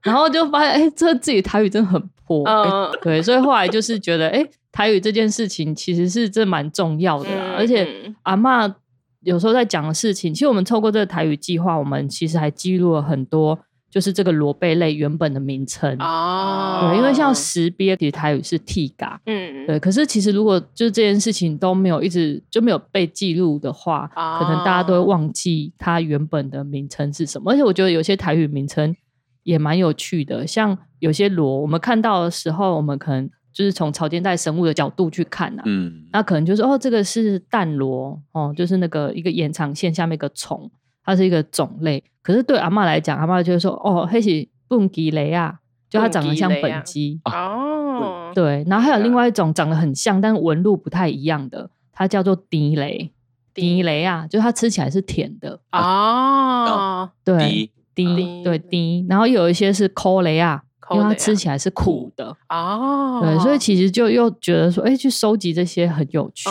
然后就发现哎、欸，这自己台语真的很破。嗯、欸，对，所以后来就是觉得哎。欸台语这件事情其实是这蛮重要的啦，嗯、而且阿嬷有时候在讲的事情，其实我们透过这个台语计划，我们其实还记录了很多，就是这个螺贝类原本的名称哦。对，因为像石鳖，其实台语是 T 嘎，嗯，对。可是其实如果就是这件事情都没有一直就没有被记录的话，哦、可能大家都会忘记它原本的名称是什么。而且我觉得有些台语名称也蛮有趣的，像有些螺，我们看到的时候，我们可能。就是从草间带生物的角度去看啊，嗯，那可能就是哦，这个是蛋螺哦，就是那个一个延长线下面一个虫，它是一个种类。可是对阿嬷来讲，阿嬷就会说哦，黑是蹦吉雷啊，就它长得像本鸡哦，对。然后还有另外一种长得很像，但纹路不太一样的，它叫做迪雷，迪雷啊，就它吃起来是甜的哦，对，迪对迪，然后有一些是抠雷啊。因为它吃起来是苦的。哦，对，所以其实就又觉得说，哎，去收集这些很有趣，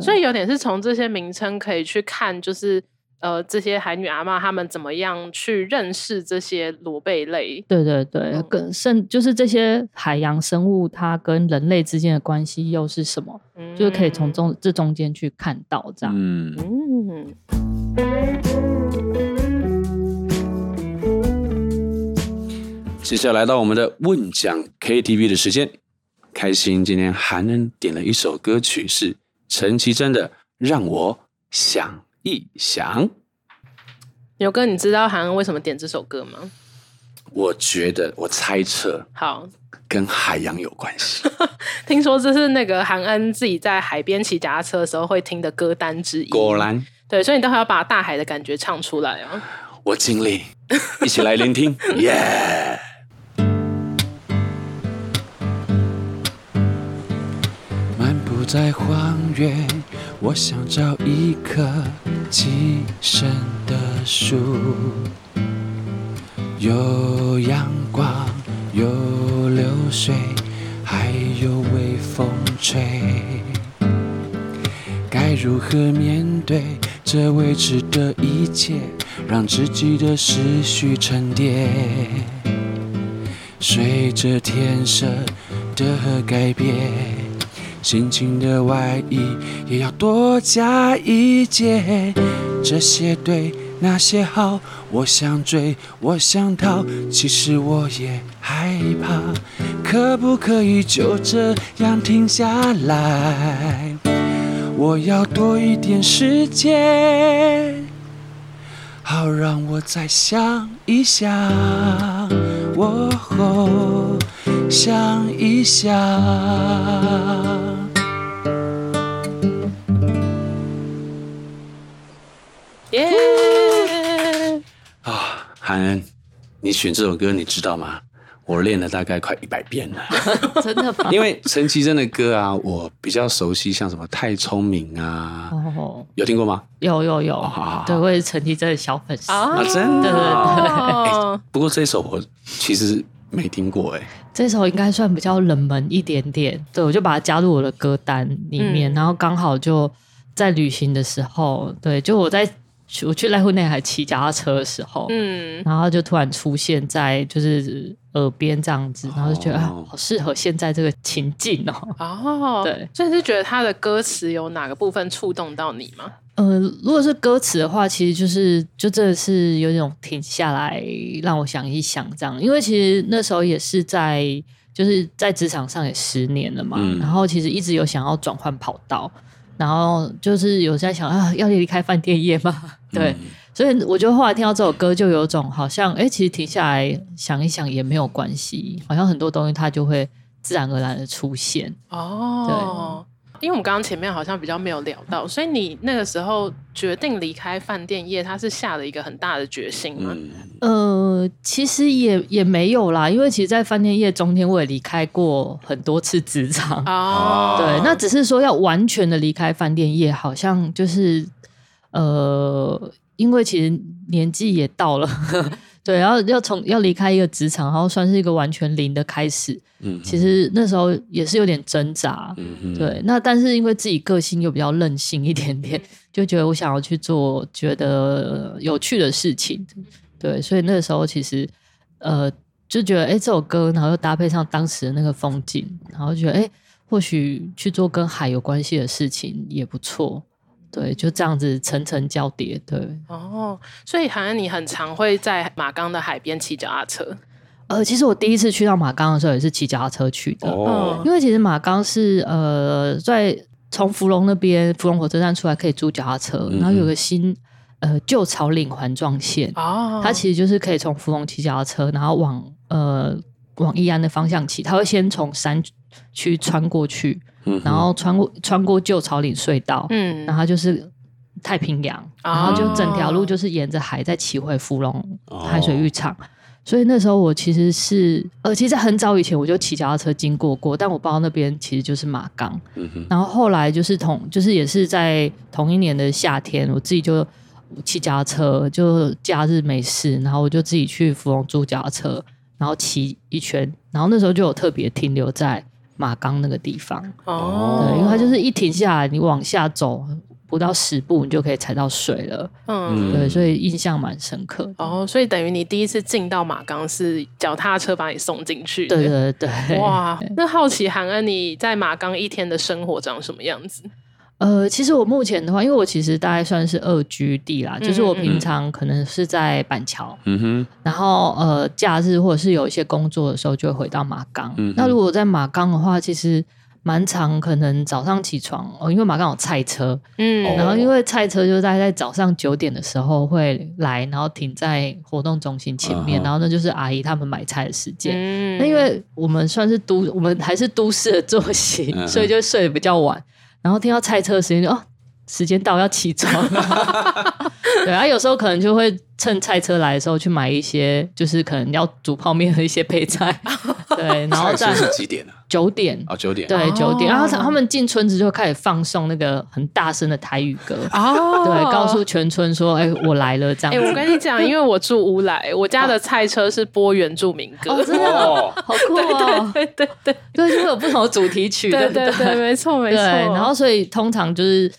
所以有点是从这些名称可以去看，就是呃，这些海女阿妈他们怎么样去认识这些螺贝类？对对对，跟甚就是这些海洋生物，它跟人类之间的关系又是什么？就是可以从中这中间去看到这样。嗯。嗯。接下来到我们的问讲 KTV 的时间，开心今天涵恩点了一首歌曲，是陈绮贞的《让我想一想》。牛哥，你知道涵恩为什么点这首歌吗？我觉得，我猜测，好，跟海洋有关系。听说这是那个涵恩自己在海边骑脚踏车的时候会听的歌单之一。果然，对，所以你待会要把大海的感觉唱出来哦。我尽力，一起来聆听，耶、yeah!！在荒原，我想找一棵栖身的树，有阳光，有流水，还有微风吹。该如何面对这未知的一切？让自己的思绪沉淀，随着天色的改变。心情的外衣也要多加一件，这些对那些好，我想追，我想逃，其实我也害怕。可不可以就这样停下来？我要多一点时间，好让我再想一想。我，想一想。啊，韩恩，你选这首歌你知道吗？我练了大概快一百遍了，真的吗？因为陈绮贞的歌啊，我比较熟悉，像什么《太聪明》啊，哦，有听过吗？有有有，哦、对，我也是陈绮贞的小粉丝啊，真的，对对对、哦。不过这首我其实没听过，哎，这首应该算比较冷门一点点，对，我就把它加入我的歌单里面，嗯、然后刚好就在旅行的时候，对，就我在。我去濑户内海骑脚踏车的时候，嗯，然后就突然出现在就是耳边这样子，然后就觉得、哦、啊，好适合现在这个情境哦。哦，对，所以是觉得他的歌词有哪个部分触动到你吗？呃，如果是歌词的话，其实就是就真的是有种停下来让我想一想这样，因为其实那时候也是在就是在职场上也十年了嘛，嗯、然后其实一直有想要转换跑道。然后就是有在想啊，要离开饭店业吗？对，嗯、所以我觉得后来听到这首歌，就有种好像，哎，其实停下来想一想也没有关系，好像很多东西它就会自然而然的出现。哦，对。因为我们刚刚前面好像比较没有聊到，所以你那个时候决定离开饭店业，他是下了一个很大的决心吗？呃，其实也也没有啦，因为其实，在饭店业中间，我也离开过很多次职场。哦，对，那只是说要完全的离开饭店业，好像就是呃，因为其实年纪也到了。对，然后要从要离开一个职场，然后算是一个完全零的开始。嗯，其实那时候也是有点挣扎。对。那但是因为自己个性又比较任性一点点，就觉得我想要去做觉得有趣的事情。对，所以那个时候其实呃就觉得，哎，这首歌，然后又搭配上当时的那个风景，然后觉得，哎，或许去做跟海有关系的事情也不错。对，就这样子层层交叠。对，哦，所以好像你很常会在马岗的海边骑脚踏车。呃，其实我第一次去到马岗的时候也是骑脚踏车去的。哦，因为其实马岗是呃，在从芙蓉那边芙蓉火车站出来可以租脚踏车，嗯、然后有个新呃旧草岭环状线。哦，它其实就是可以从芙蓉骑脚踏车，然后往呃往义安的方向骑，它会先从山区穿过去。然后穿过穿过旧草岭隧道，嗯，然后就是太平洋，哦、然后就整条路就是沿着海再骑回芙蓉海水浴场。哦、所以那时候我其实是呃，其实很早以前我就骑脚踏车经过过，但我不知道那边其实就是马岗。嗯、然后后来就是同就是也是在同一年的夏天，我自己就骑脚踏车，就假日没事，然后我就自己去芙蓉租脚踏车，然后骑一圈，然后那时候就有特别停留在。马冈那个地方哦，对，因为它就是一停下来，你往下走不到十步，你就可以踩到水了。嗯，对，所以印象蛮深刻。哦，所以等于你第一次进到马冈是脚踏车把你送进去。对对对，哇，那好奇韩恩你在马冈一天的生活长什么样子？呃，其实我目前的话，因为我其实大概算是二居地啦，嗯、就是我平常可能是在板桥，嗯哼，然后呃，假日或者是有一些工作的时候，就会回到马岗。嗯、那如果在马岗的话，其实蛮常，可能早上起床哦，因为马岗有菜车，嗯，然后因为菜车就大概在早上九点的时候会来，然后停在活动中心前面，uh. 然后那就是阿姨他们买菜的时间。嗯、那因为我们算是都，我们还是都市的作息，uh. 所以就睡得比较晚。然后听到拆车的时间就哦，时间到要起床。对啊，有时候可能就会趁菜车来的时候去买一些，就是可能要煮泡面的一些配菜。对，然后在是几点啊？九点哦，九点。对，九点。然后他们进村子就开始放送那个很大声的台语歌哦，对，告诉全村说：“哎，我来了。”这样。哎，我跟你讲，因为我住乌来，我家的菜车是播原住民歌，真的好酷哦！对对对，对，就会有不同的主题曲，对对对，没错没错。然后所以通常就是。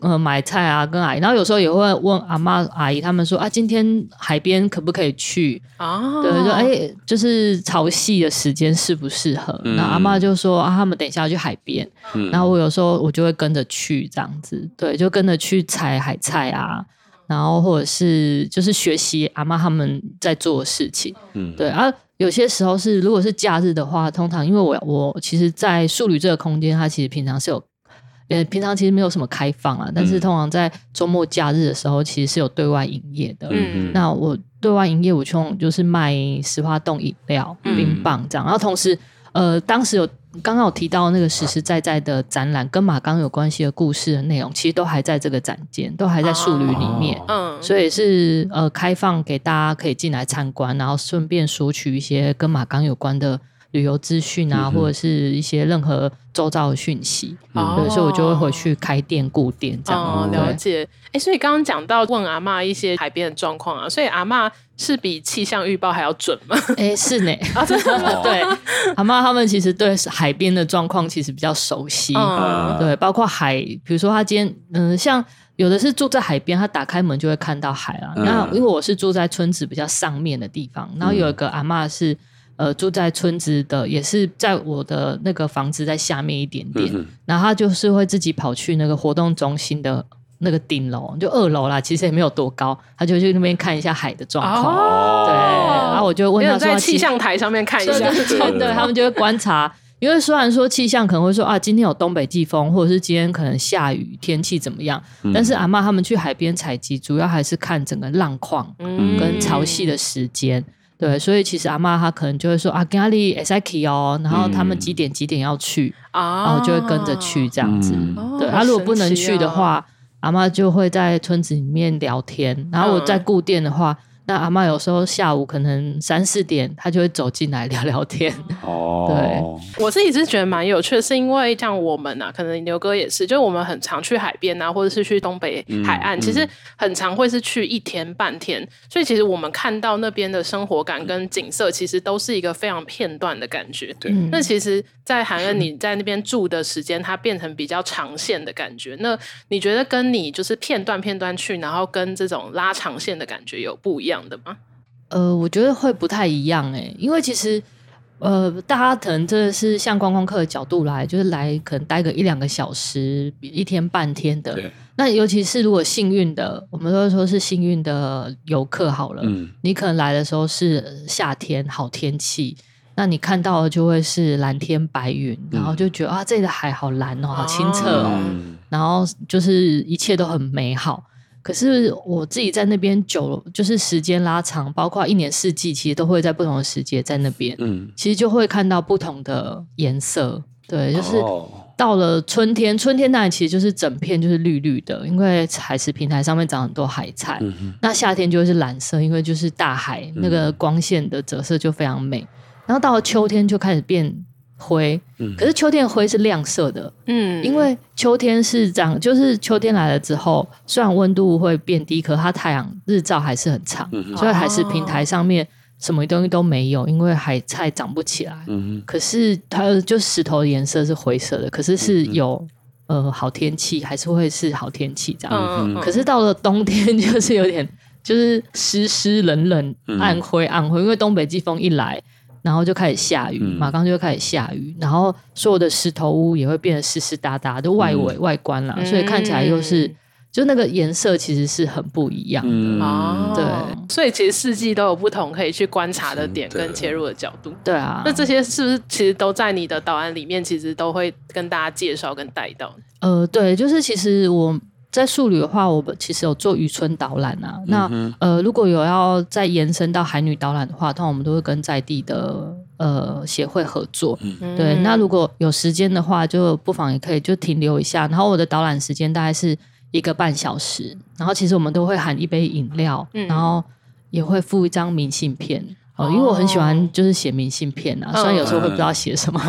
呃，买菜啊，跟阿姨，然后有时候也会问阿妈、阿姨他们说啊，今天海边可不可以去啊？对，就哎，就是潮汐的时间适不适合？那、嗯、阿妈就说啊，他们等一下要去海边，嗯、然后我有时候我就会跟着去这样子，对，就跟着去采海菜啊，然后或者是就是学习阿妈他们在做的事情，嗯，对啊。有些时候是如果是假日的话，通常因为我我其实，在素旅这个空间，它其实平常是有，呃，平常其实没有什么开放啊，但是通常在周末假日的时候，其实是有对外营业的。嗯，那我对外营业，我从就是卖石花冻饮料、冰棒这样，然后同时，呃，当时有。刚刚有提到那个实实在在的展览，跟马刚有关系的故事的内容，其实都还在这个展间，都还在树旅里面。嗯，所以是呃开放给大家可以进来参观，然后顺便索取一些跟马刚有关的旅游资讯啊，嗯、或者是一些任何周遭的讯息。哦、对，所以我就会回去开店顾店这样。哦、了解。哎，所以刚刚讲到问阿嬷一些海边的状况啊，所以阿嬷。是比气象预报还要准吗？哎、欸，是呢。啊，真的 对，阿嬷他们其实对海边的状况其实比较熟悉。嗯，对，包括海，比如说他今天，嗯、呃，像有的是住在海边，他打开门就会看到海啊。那、嗯、因为我是住在村子比较上面的地方，然后有一个阿嬷是呃住在村子的，也是在我的那个房子在下面一点点，嗯、然后他就是会自己跑去那个活动中心的。那个顶楼就二楼啦，其实也没有多高，他就去那边看一下海的状况。哦、对，然后我就问他说：“在气象台上面看一下。”对，他们就会观察，因为虽然说气象可能会说啊，今天有东北季风，或者是今天可能下雨，天气怎么样？嗯、但是阿嬷他们去海边采集，主要还是看整个浪况跟潮汐的时间。嗯、对，所以其实阿嬷她可能就会说啊，哪里 exactly 哦，然后他们几点几点要去，嗯、然后就会跟着去这样子。嗯、对，他、啊、如果不能去的话。阿嬷就会在村子里面聊天，然后我在固店的话。嗯那阿妈有时候下午可能三四点，她就会走进来聊聊天。哦，对，我自己是觉得蛮有趣的，是因为像我们啊，可能牛哥也是，就我们很常去海边啊，或者是去东北海岸，嗯、其实很常会是去一天半天，所以其实我们看到那边的生活感跟景色，其实都是一个非常片段的感觉。对，那其实，在韩恩你在那边住的时间，它变成比较长线的感觉。那你觉得跟你就是片段片段去，然后跟这种拉长线的感觉有不一样？样的吗？呃，我觉得会不太一样哎、欸，因为其实呃，大家可能真的是像观光客的角度来，就是来可能待个一两个小时，一天半天的。那尤其是如果幸运的，我们都说是幸运的游客好了，嗯，你可能来的时候是夏天好天气，那你看到的就会是蓝天白云，嗯、然后就觉得啊，这里的海好蓝哦，好清澈哦，嗯、然后就是一切都很美好。可是我自己在那边久了，就是时间拉长，包括一年四季，其实都会在不同的时节在那边。嗯，其实就会看到不同的颜色。对，就是到了春天，春天当然其实就是整片就是绿绿的，因为海石平台上面长很多海菜。嗯哼。那夏天就会是蓝色，因为就是大海那个光线的折射就非常美。然后到了秋天就开始变。灰，可是秋天的灰是亮色的，嗯，因为秋天是这样，就是秋天来了之后，虽然温度会变低，可它太阳日照还是很长，嗯、所以还是平台上面什么东西都没有，因为海菜长不起来。嗯，可是它就石头的颜色是灰色的，可是是有、呃好天气，还是会是好天气这样。嗯、可是到了冬天，就是有点就是湿湿冷冷、暗灰暗灰，因为东北季风一来。然后就开始下雨，马岗就开始下雨，然后所有的石头屋也会变得湿湿哒哒，就外围外观啦，所以看起来又是就那个颜色其实是很不一样的哦。对，所以其实四季都有不同可以去观察的点跟切入的角度。对啊，那这些是不是其实都在你的导案里面，其实都会跟大家介绍跟带到？呃，对，就是其实我。在素旅的话，我们其实有做渔村导览啊。那、嗯、呃，如果有要再延伸到海女导览的话，通常我们都会跟在地的呃协会合作。嗯、对，那如果有时间的话，就不妨也可以就停留一下。然后我的导览时间大概是一个半小时。然后其实我们都会喊一杯饮料，嗯、然后也会附一张明信片。哦，因为我很喜欢就是写明信片啊，虽然有时候会不知道写什么，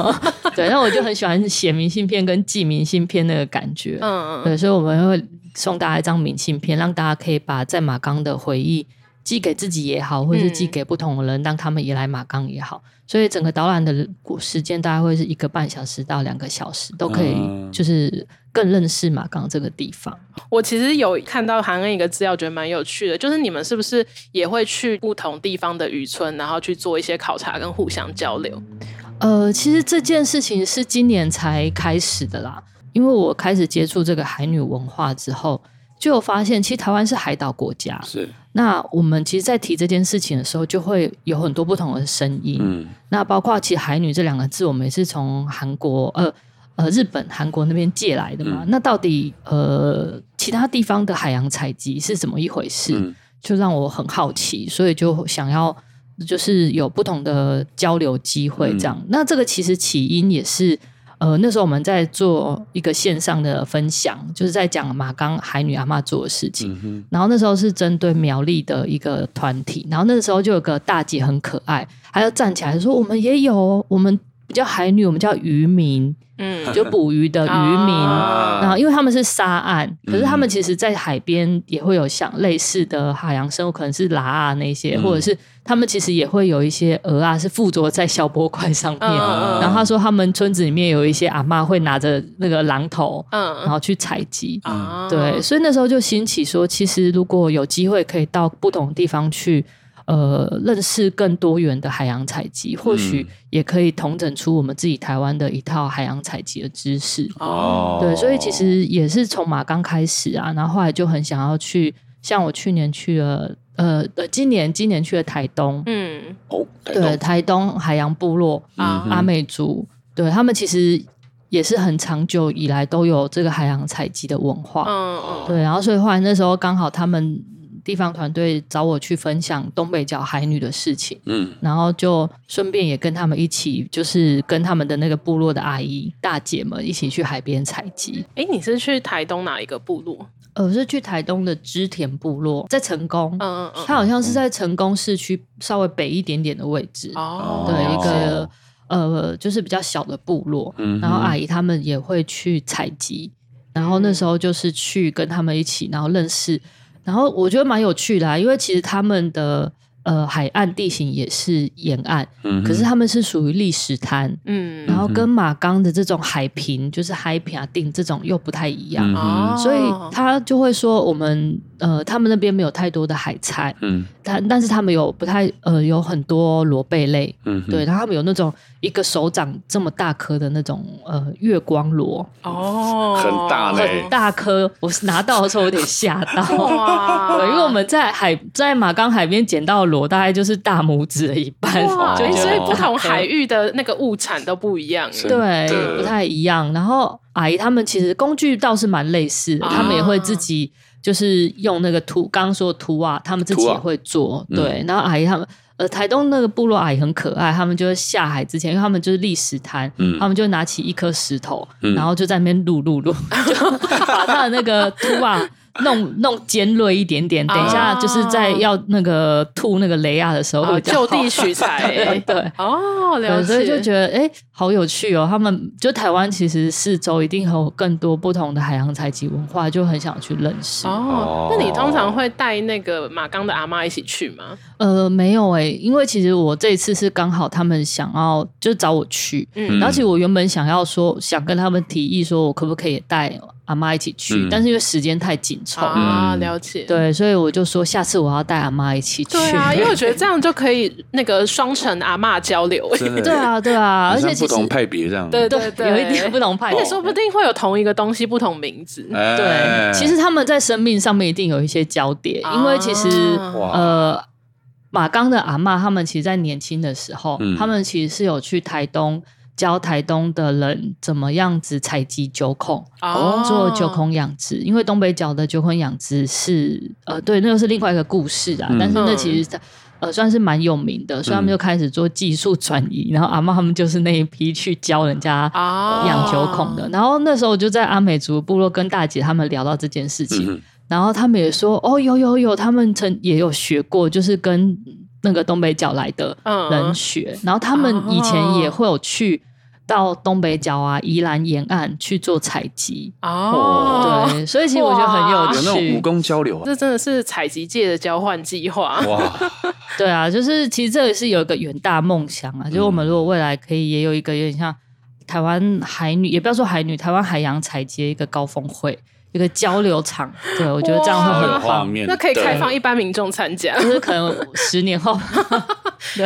嗯、对，但我就很喜欢写明信片跟寄明信片那个感觉，嗯嗯，对，所以我们会送大家一张明信片，让大家可以把在马钢的回忆寄给自己也好，或者是寄给不同的人，让他们也来马钢也好。所以整个导览的时间大概会是一个半小时到两个小时，都可以就是更认识马钢这个地方。我其实有看到韩恩一个资料，觉得蛮有趣的，就是你们是不是也会去不同地方的渔村，然后去做一些考察跟互相交流？呃，其实这件事情是今年才开始的啦，因为我开始接触这个海女文化之后。就有发现，其实台湾是海岛国家。是。那我们其实，在提这件事情的时候，就会有很多不同的声音。嗯。那包括其实“海女”这两个字，我们也是从韩国、呃呃日本、韩国那边借来的嘛。嗯、那到底呃其他地方的海洋采集是怎么一回事？嗯、就让我很好奇，所以就想要就是有不同的交流机会这样。嗯、那这个其实起因也是。呃，那时候我们在做一个线上的分享，就是在讲马刚海女阿嬷做的事情。嗯、然后那时候是针对苗栗的一个团体，然后那个时候就有个大姐很可爱，她就站起来说：“我们也有，我们不叫海女，我们叫渔民。”嗯，就捕鱼的渔民，啊、然后因为他们是沙岸，可是他们其实，在海边也会有像类似的海洋生物，可能是喇啊那些，嗯、或者是他们其实也会有一些鹅啊，是附着在小波块上面。啊、然后他说，他们村子里面有一些阿嬷会拿着那个榔头，嗯，然后去采集。嗯、对，所以那时候就兴起说，其实如果有机会可以到不同地方去。呃，认识更多元的海洋采集，或许也可以统整出我们自己台湾的一套海洋采集的知识。哦，对，所以其实也是从马岗开始啊，然后后来就很想要去，像我去年去了，呃呃，今年今年去了台东，嗯，哦，对，台东海洋部落啊，阿美族，对他们其实也是很长久以来都有这个海洋采集的文化，嗯嗯，对，然后所以后来那时候刚好他们。地方团队找我去分享东北角海女的事情，嗯，然后就顺便也跟他们一起，就是跟他们的那个部落的阿姨大姐们一起去海边采集。哎，你是去台东哪一个部落？呃，是去台东的织田部落，在成功，嗯嗯嗯，它好像是在成功市区稍微北一点点的位置，哦，的，一个呃，就是比较小的部落，嗯，然后阿姨他们也会去采集，然后那时候就是去跟他们一起，然后认识。然后我觉得蛮有趣的啊，因为其实他们的。呃，海岸地形也是沿岸，嗯、可是他们是属于砾石滩，嗯，然后跟马钢的这种海平，就是海平啊定这种又不太一样，嗯、所以他就会说我们呃，他们那边没有太多的海菜，嗯，但但是他们有不太呃有很多螺贝类，嗯，对，然后他们有那种一个手掌这么大颗的那种呃月光螺，哦，很大嘞，很大颗，我拿到的时候有点吓到，对，因为我们在海在马冈海边捡到螺大概就是大拇指的一半，哇。所以不同海域的那个物产都不一样，对，不太一样。然后阿姨他们其实工具倒是蛮类似他们也会自己就是用那个图，刚刚说的图啊，他们自己也会做。啊、对，然后阿姨他们呃台东那个部落阿姨很可爱，他们就是下海之前，因为他们就是立石滩，嗯、他们就拿起一颗石头，嗯、然后就在那边撸撸撸，就把他的那个图啊。弄弄尖锐一点点，等一下就是在要那个吐那个雷亚的时候会就地取材，对哦，了解，所以就觉得哎，好有趣哦。他们就台湾其实四周一定有更多不同的海洋采集文化，就很想去认识哦。那你通常会带那个马刚的阿妈一起去吗？呃，没有哎，因为其实我这一次是刚好他们想要就找我去，嗯，然后其实我原本想要说想跟他们提议说，我可不可以带。阿妈一起去，嗯、但是因为时间太紧凑啊，了解。对，所以我就说下次我要带阿妈一起去。对啊，因为我觉得这样就可以那个双城阿妈交流。对啊，对啊，而且不同派别这样。对对对，有一点不同派别，而且说不定会有同一个东西不同名字。欸、对，其实他们在生命上面一定有一些交叠，啊、因为其实呃，马刚的阿妈他们其实，在年轻的时候，嗯、他们其实是有去台东。教台东的人怎么样子采集九孔，哦，做九孔养殖，因为东北角的九孔养殖是呃，对，那个是另外一个故事啊。嗯、但是那其实呃算是蛮有名的，所以他们就开始做技术转移。嗯、然后阿嬷他们就是那一批去教人家养九孔的。哦、然后那时候我就在阿美族部落跟大姐他们聊到这件事情，嗯、然后他们也说哦，有有有，他们曾也有学过，就是跟。那个东北角来的人学，嗯、然后他们以前也会有去到东北角啊、宜兰沿岸去做采集哦。对，所以其实我觉得很有趣，有那种武功交流啊，这真的是采集界的交换计划哇！对啊，就是其实这也是有一个远大梦想啊，就是我们如果未来可以也有一个有点像台湾海女，也不要说海女，台湾海洋采集一个高峰会。一个交流场，对，我觉得这样会很画面。那可以开放一般民众参加，就是可能十年后，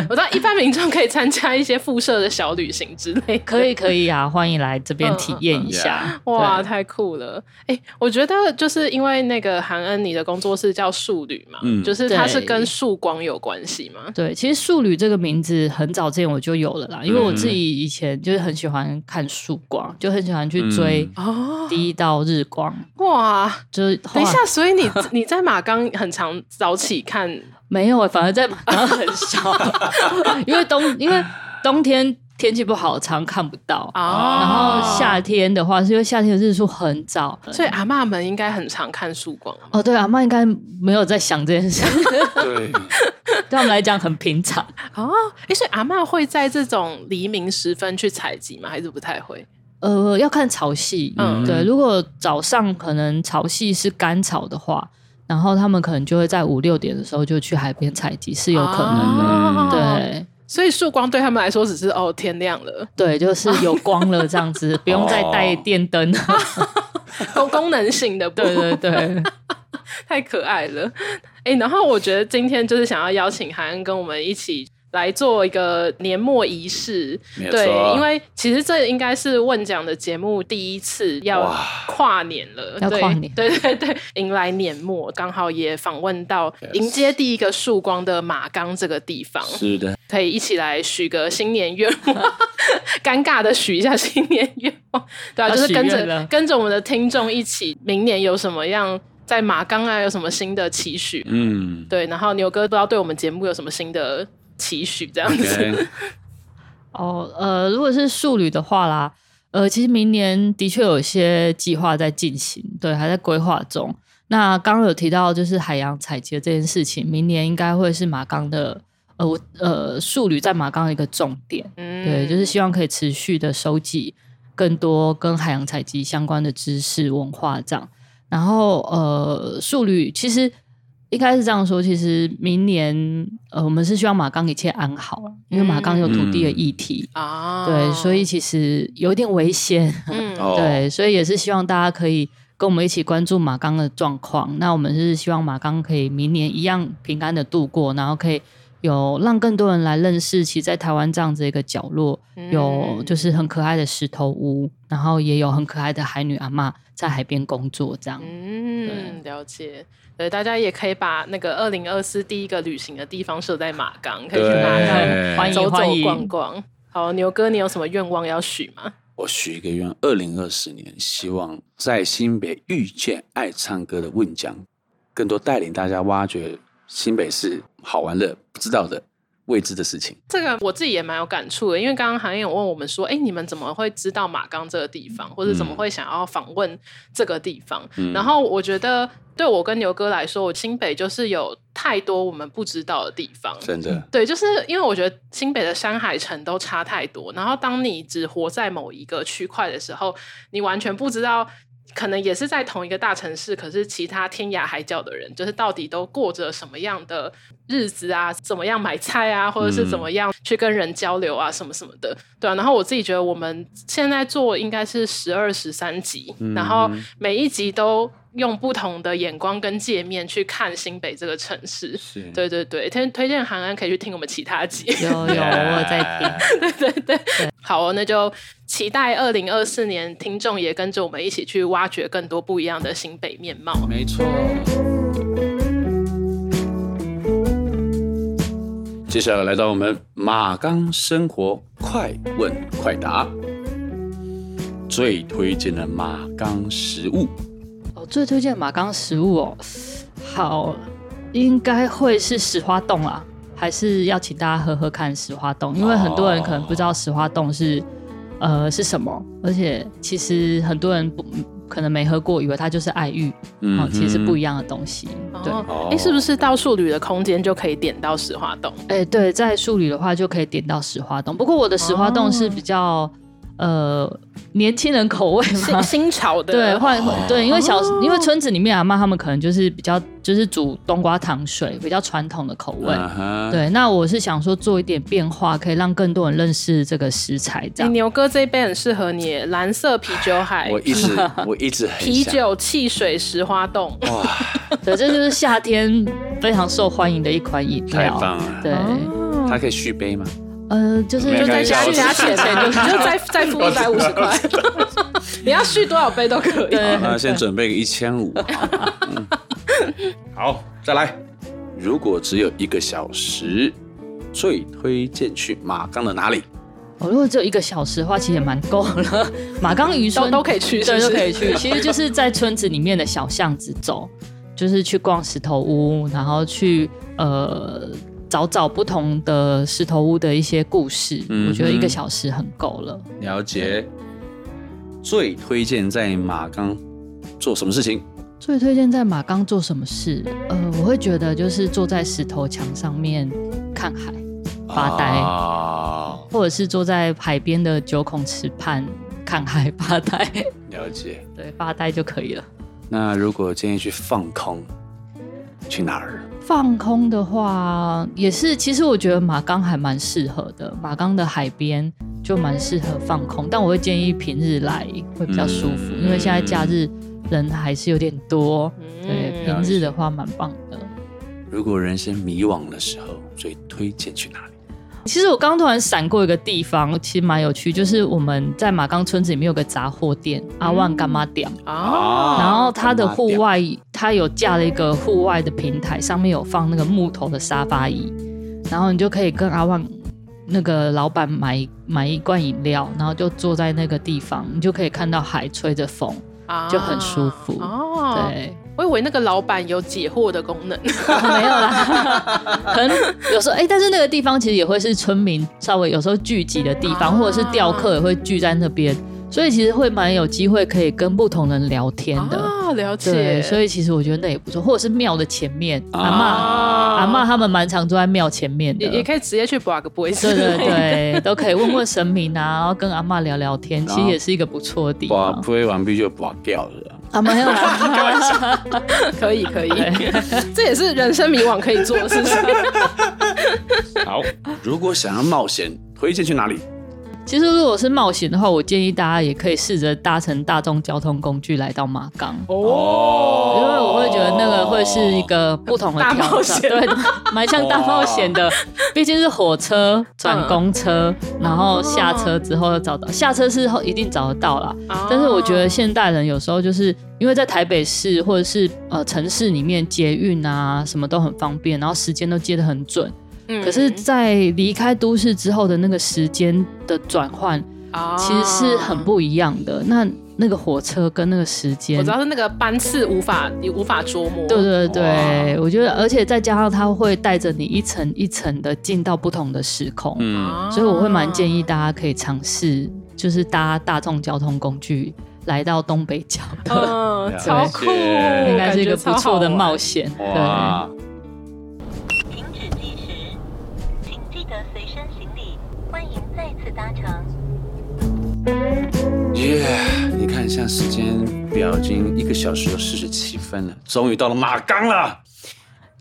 我知道一般民众可以参加一些附设的小旅行之类，可以可以啊，欢迎来这边体验一下。嗯嗯、哇，太酷了！哎、欸，我觉得就是因为那个韩恩，你的工作室叫树旅嘛，嗯，就是它是跟树光有关系嘛。对，其实树旅这个名字很早之前我就有了啦，因为我自己以前就是很喜欢看树光，就很喜欢去追第一道日光。嗯、哇，就是等一下，所以你 你在马钢很常早起看？没有，反而在马钢很少，因为冬因为冬天天气不好，常看不到。哦，然后夏天的话，是因为夏天的日出很早，所以阿嬷们应该很常看曙光。哦，对，阿嬷应该没有在想这件事。对，对他们来讲很平常。哦，哎，所以阿嬷会在这种黎明时分去采集吗？还是不太会？呃，要看潮汐。嗯，对，如果早上可能潮汐是干潮的话。然后他们可能就会在五六点的时候就去海边采集，是有可能的。哦、对，所以曙光对他们来说只是哦天亮了，对，就是有光了这样子，不用再带电灯，功功能性的，对对对，太可爱了。哎，然后我觉得今天就是想要邀请韩恩跟我们一起。来做一个年末仪式，对，因为其实这应该是问讲的节目第一次要跨年了，要跨年，对对对，迎来年末，刚好也访问到迎接第一个曙光的马岗这个地方，是的，可以一起来许个新年愿望，尴尬的许一下新年愿望，对啊，就是跟着跟着我们的听众一起，明年有什么样在马岗啊，有什么新的期许？嗯，对，然后牛哥不知道对我们节目有什么新的。期许这样子 Okay. 哦，呃，如果是曙旅的话啦，呃，其实明年的确有一些计划在进行，对，还在规划中。那刚刚有提到就是海洋采集的这件事情，明年应该会是马钢的，呃，我呃，数旅在马钢的一个重点，嗯，对，就是希望可以持续的收集更多跟海洋采集相关的知识文化这样。然后，呃，数旅其实。应该是这样说，其实明年呃，我们是希望马钢一切安好，因为马钢有土地的议题啊，嗯、对，所以其实有点危险，嗯、对，所以也是希望大家可以跟我们一起关注马钢的状况。那我们是希望马钢可以明年一样平安的度过，然后可以有让更多人来认识，其实在台湾这样子一个角落，有就是很可爱的石头屋，然后也有很可爱的海女阿嬷在海边工作，这样，嗯，了解。对，大家也可以把那个二零二四第一个旅行的地方设在马港，可以去马港走走逛逛。好，牛哥，你有什么愿望要许吗？我许一个愿，二零二四年希望在新北遇见爱唱歌的问讲，更多带领大家挖掘新北市好玩的、不知道的。未知的事情，这个我自己也蛮有感触的，因为刚刚韩燕有问我们说，哎，你们怎么会知道马钢这个地方，或者怎么会想要访问这个地方？嗯、然后我觉得，对我跟牛哥来说，我新北就是有太多我们不知道的地方，真的，对，就是因为我觉得新北的山海城都差太多，然后当你只活在某一个区块的时候，你完全不知道。可能也是在同一个大城市，可是其他天涯海角的人，就是到底都过着什么样的日子啊？怎么样买菜啊？或者是怎么样去跟人交流啊？什么什么的，对啊。然后我自己觉得，我们现在做应该是十二、十三集，嗯、然后每一集都。用不同的眼光跟界面去看新北这个城市，是。对对对，推推荐韩安可以去听我们其他集，有有我在听，对对对，对。好哦，那就期待二零二四年听众也跟着我们一起去挖掘更多不一样的新北面貌，没错。接下来来到我们马岗生活快问快答，最推荐的马岗食物。最推荐马冈食物哦，好，应该会是石花洞啊，还是要请大家喝喝看石花洞，因为很多人可能不知道石花洞是呃是什么，而且其实很多人不可能没喝过，以为它就是爱玉，嗯、哦，其实是不一样的东西。对，哎、哦，是不是到树旅的空间就可以点到石花洞？哎，对，在树旅的话就可以点到石花洞，不过我的石花洞是比较。哦呃，年轻人口味嘛，新潮的，对，换对，因为小，哦、因为村子里面阿妈他们可能就是比较，就是煮冬瓜糖水，比较传统的口味。Uh. 对，那我是想说做一点变化，可以让更多人认识这个食材。这样，牛哥这一杯很适合你，蓝色啤酒海。我一直，我一直很啤酒汽水石花冻。哇，对，这就是夏天非常受欢迎的一款饮料。太棒了，对。它可以续杯吗？呃，就是就在加开玩笑加钱呗，你就再 再付一百五十块，你要续多少杯都可以。那先准备个一千五。好，再来。如果只有一个小时，最推荐去马冈的哪里？哦，如果只有一个小时的话，其实也蛮够了。马冈渔村都都可以去是对，都可以去。其实就是在村子里面的小巷子走，就是去逛石头屋，然后去呃找找不同的石头屋的一些故事。嗯我觉得一个小时很够了。了解。最推荐在马冈做什么事情？最推荐在马冈做什么事？呃，我会觉得就是坐在石头墙上面看海发呆。啊，或者是坐在海边的九孔池畔看海发呆，了解。对，发呆就可以了。那如果建议去放空，去哪儿？放空的话，也是，其实我觉得马钢还蛮适合的。马钢的海边就蛮适合放空，但我会建议平日来会比较舒服，嗯因为现在假日人还是有点多。对，嗯平日的话蛮棒的。如果人生迷惘的时候，最推荐去哪里？其实我刚突然闪过一个地方，其实蛮有趣，就是我们在马冈村子里面有个杂货店，阿万干妈店。啊，然后它的户外，它有架了一个户外的平台，上面有放那个木头的沙发椅，然后你就可以跟阿旺那个老板买买一罐饮料，然后就坐在那个地方，你就可以看到海吹着风，就很舒服。哦，对，我以为那个老板有解惑的功能。没有啦，可能有时候哎、但是那个地方其实也会是村民稍微有时候聚集的地方，啊或者是钓客也会聚在那边，所以其实会蛮有机会可以跟不同人聊天的。啊，了解。对，所以其实我觉得那也不错，或者是庙的前面，啊阿嬷啊阿嬷他们蛮常坐在庙前面的，也也可以直接去拔个杯子。对对对，都可以问问神明啊，然后跟阿嬷聊聊天，其实也是一个不错的地方把方。推完毕就拔掉了。啊，没有啦，可以可以，这也是人生迷惘可以做的事情。好，如果想要冒险，推荐去哪里？其实如果是冒险的话，我建议大家也可以试着搭乘大众交通工具来到马冈。哦因为我会觉得那个会是一个不同的挑险战，对，蛮像大冒险的。毕竟是火车转公车，然后下车之后又找到，下车是后一定找得到啦。哦但是我觉得现代人有时候就是因为在台北市或者是呃城市里面捷运啊什么都很方便，然后时间都接得很准。嗯可是，在离开都市之后的那个时间的转换，啊其实是很不一样的。那那个火车跟那个时间我知，道是那个班次无法你无法捉摸。对对对，我觉得，而且再加上它会带着你一层一层的进到不同的时空，嗯，啊所以我会蛮建议大家可以尝试，就是搭大众交通工具来到东北角的，嗯，超酷，解应该是一个不错的冒险。险。对，次搭乘。耶！你看，一下时间表已经一个小时有四十七分了，终于到了马钢了。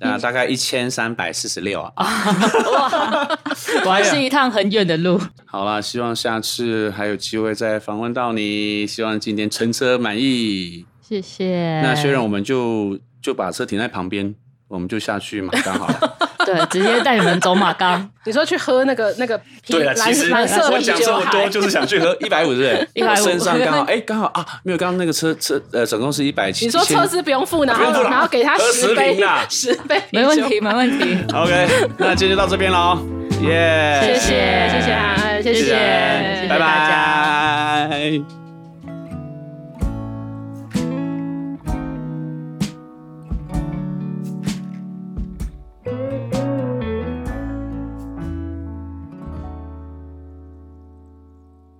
啊，大概一千三百四十六啊。果然是一趟很远的路。好啦，希望下次还有机会再访问到你。希望今天乘车满意。谢谢。那虽然我们就就把车停在旁边，我们就下去马刚好了。对，直接带你们走马冈。你说去喝那个那个啤 对啊，其实蓝蓝色啤我讲这么多，就是想去喝一百五，对不对？150身上刚好，哎，刚好啊，没有，刚刚那个车车呃，总共是一百七。你说车资不用付，然后不用付了然后给他十杯十杯没问题，没问题。OK，那今天就到这边喽，耶！谢谢，谢谢啊谢谢谢谢，谢谢拜大家。拜。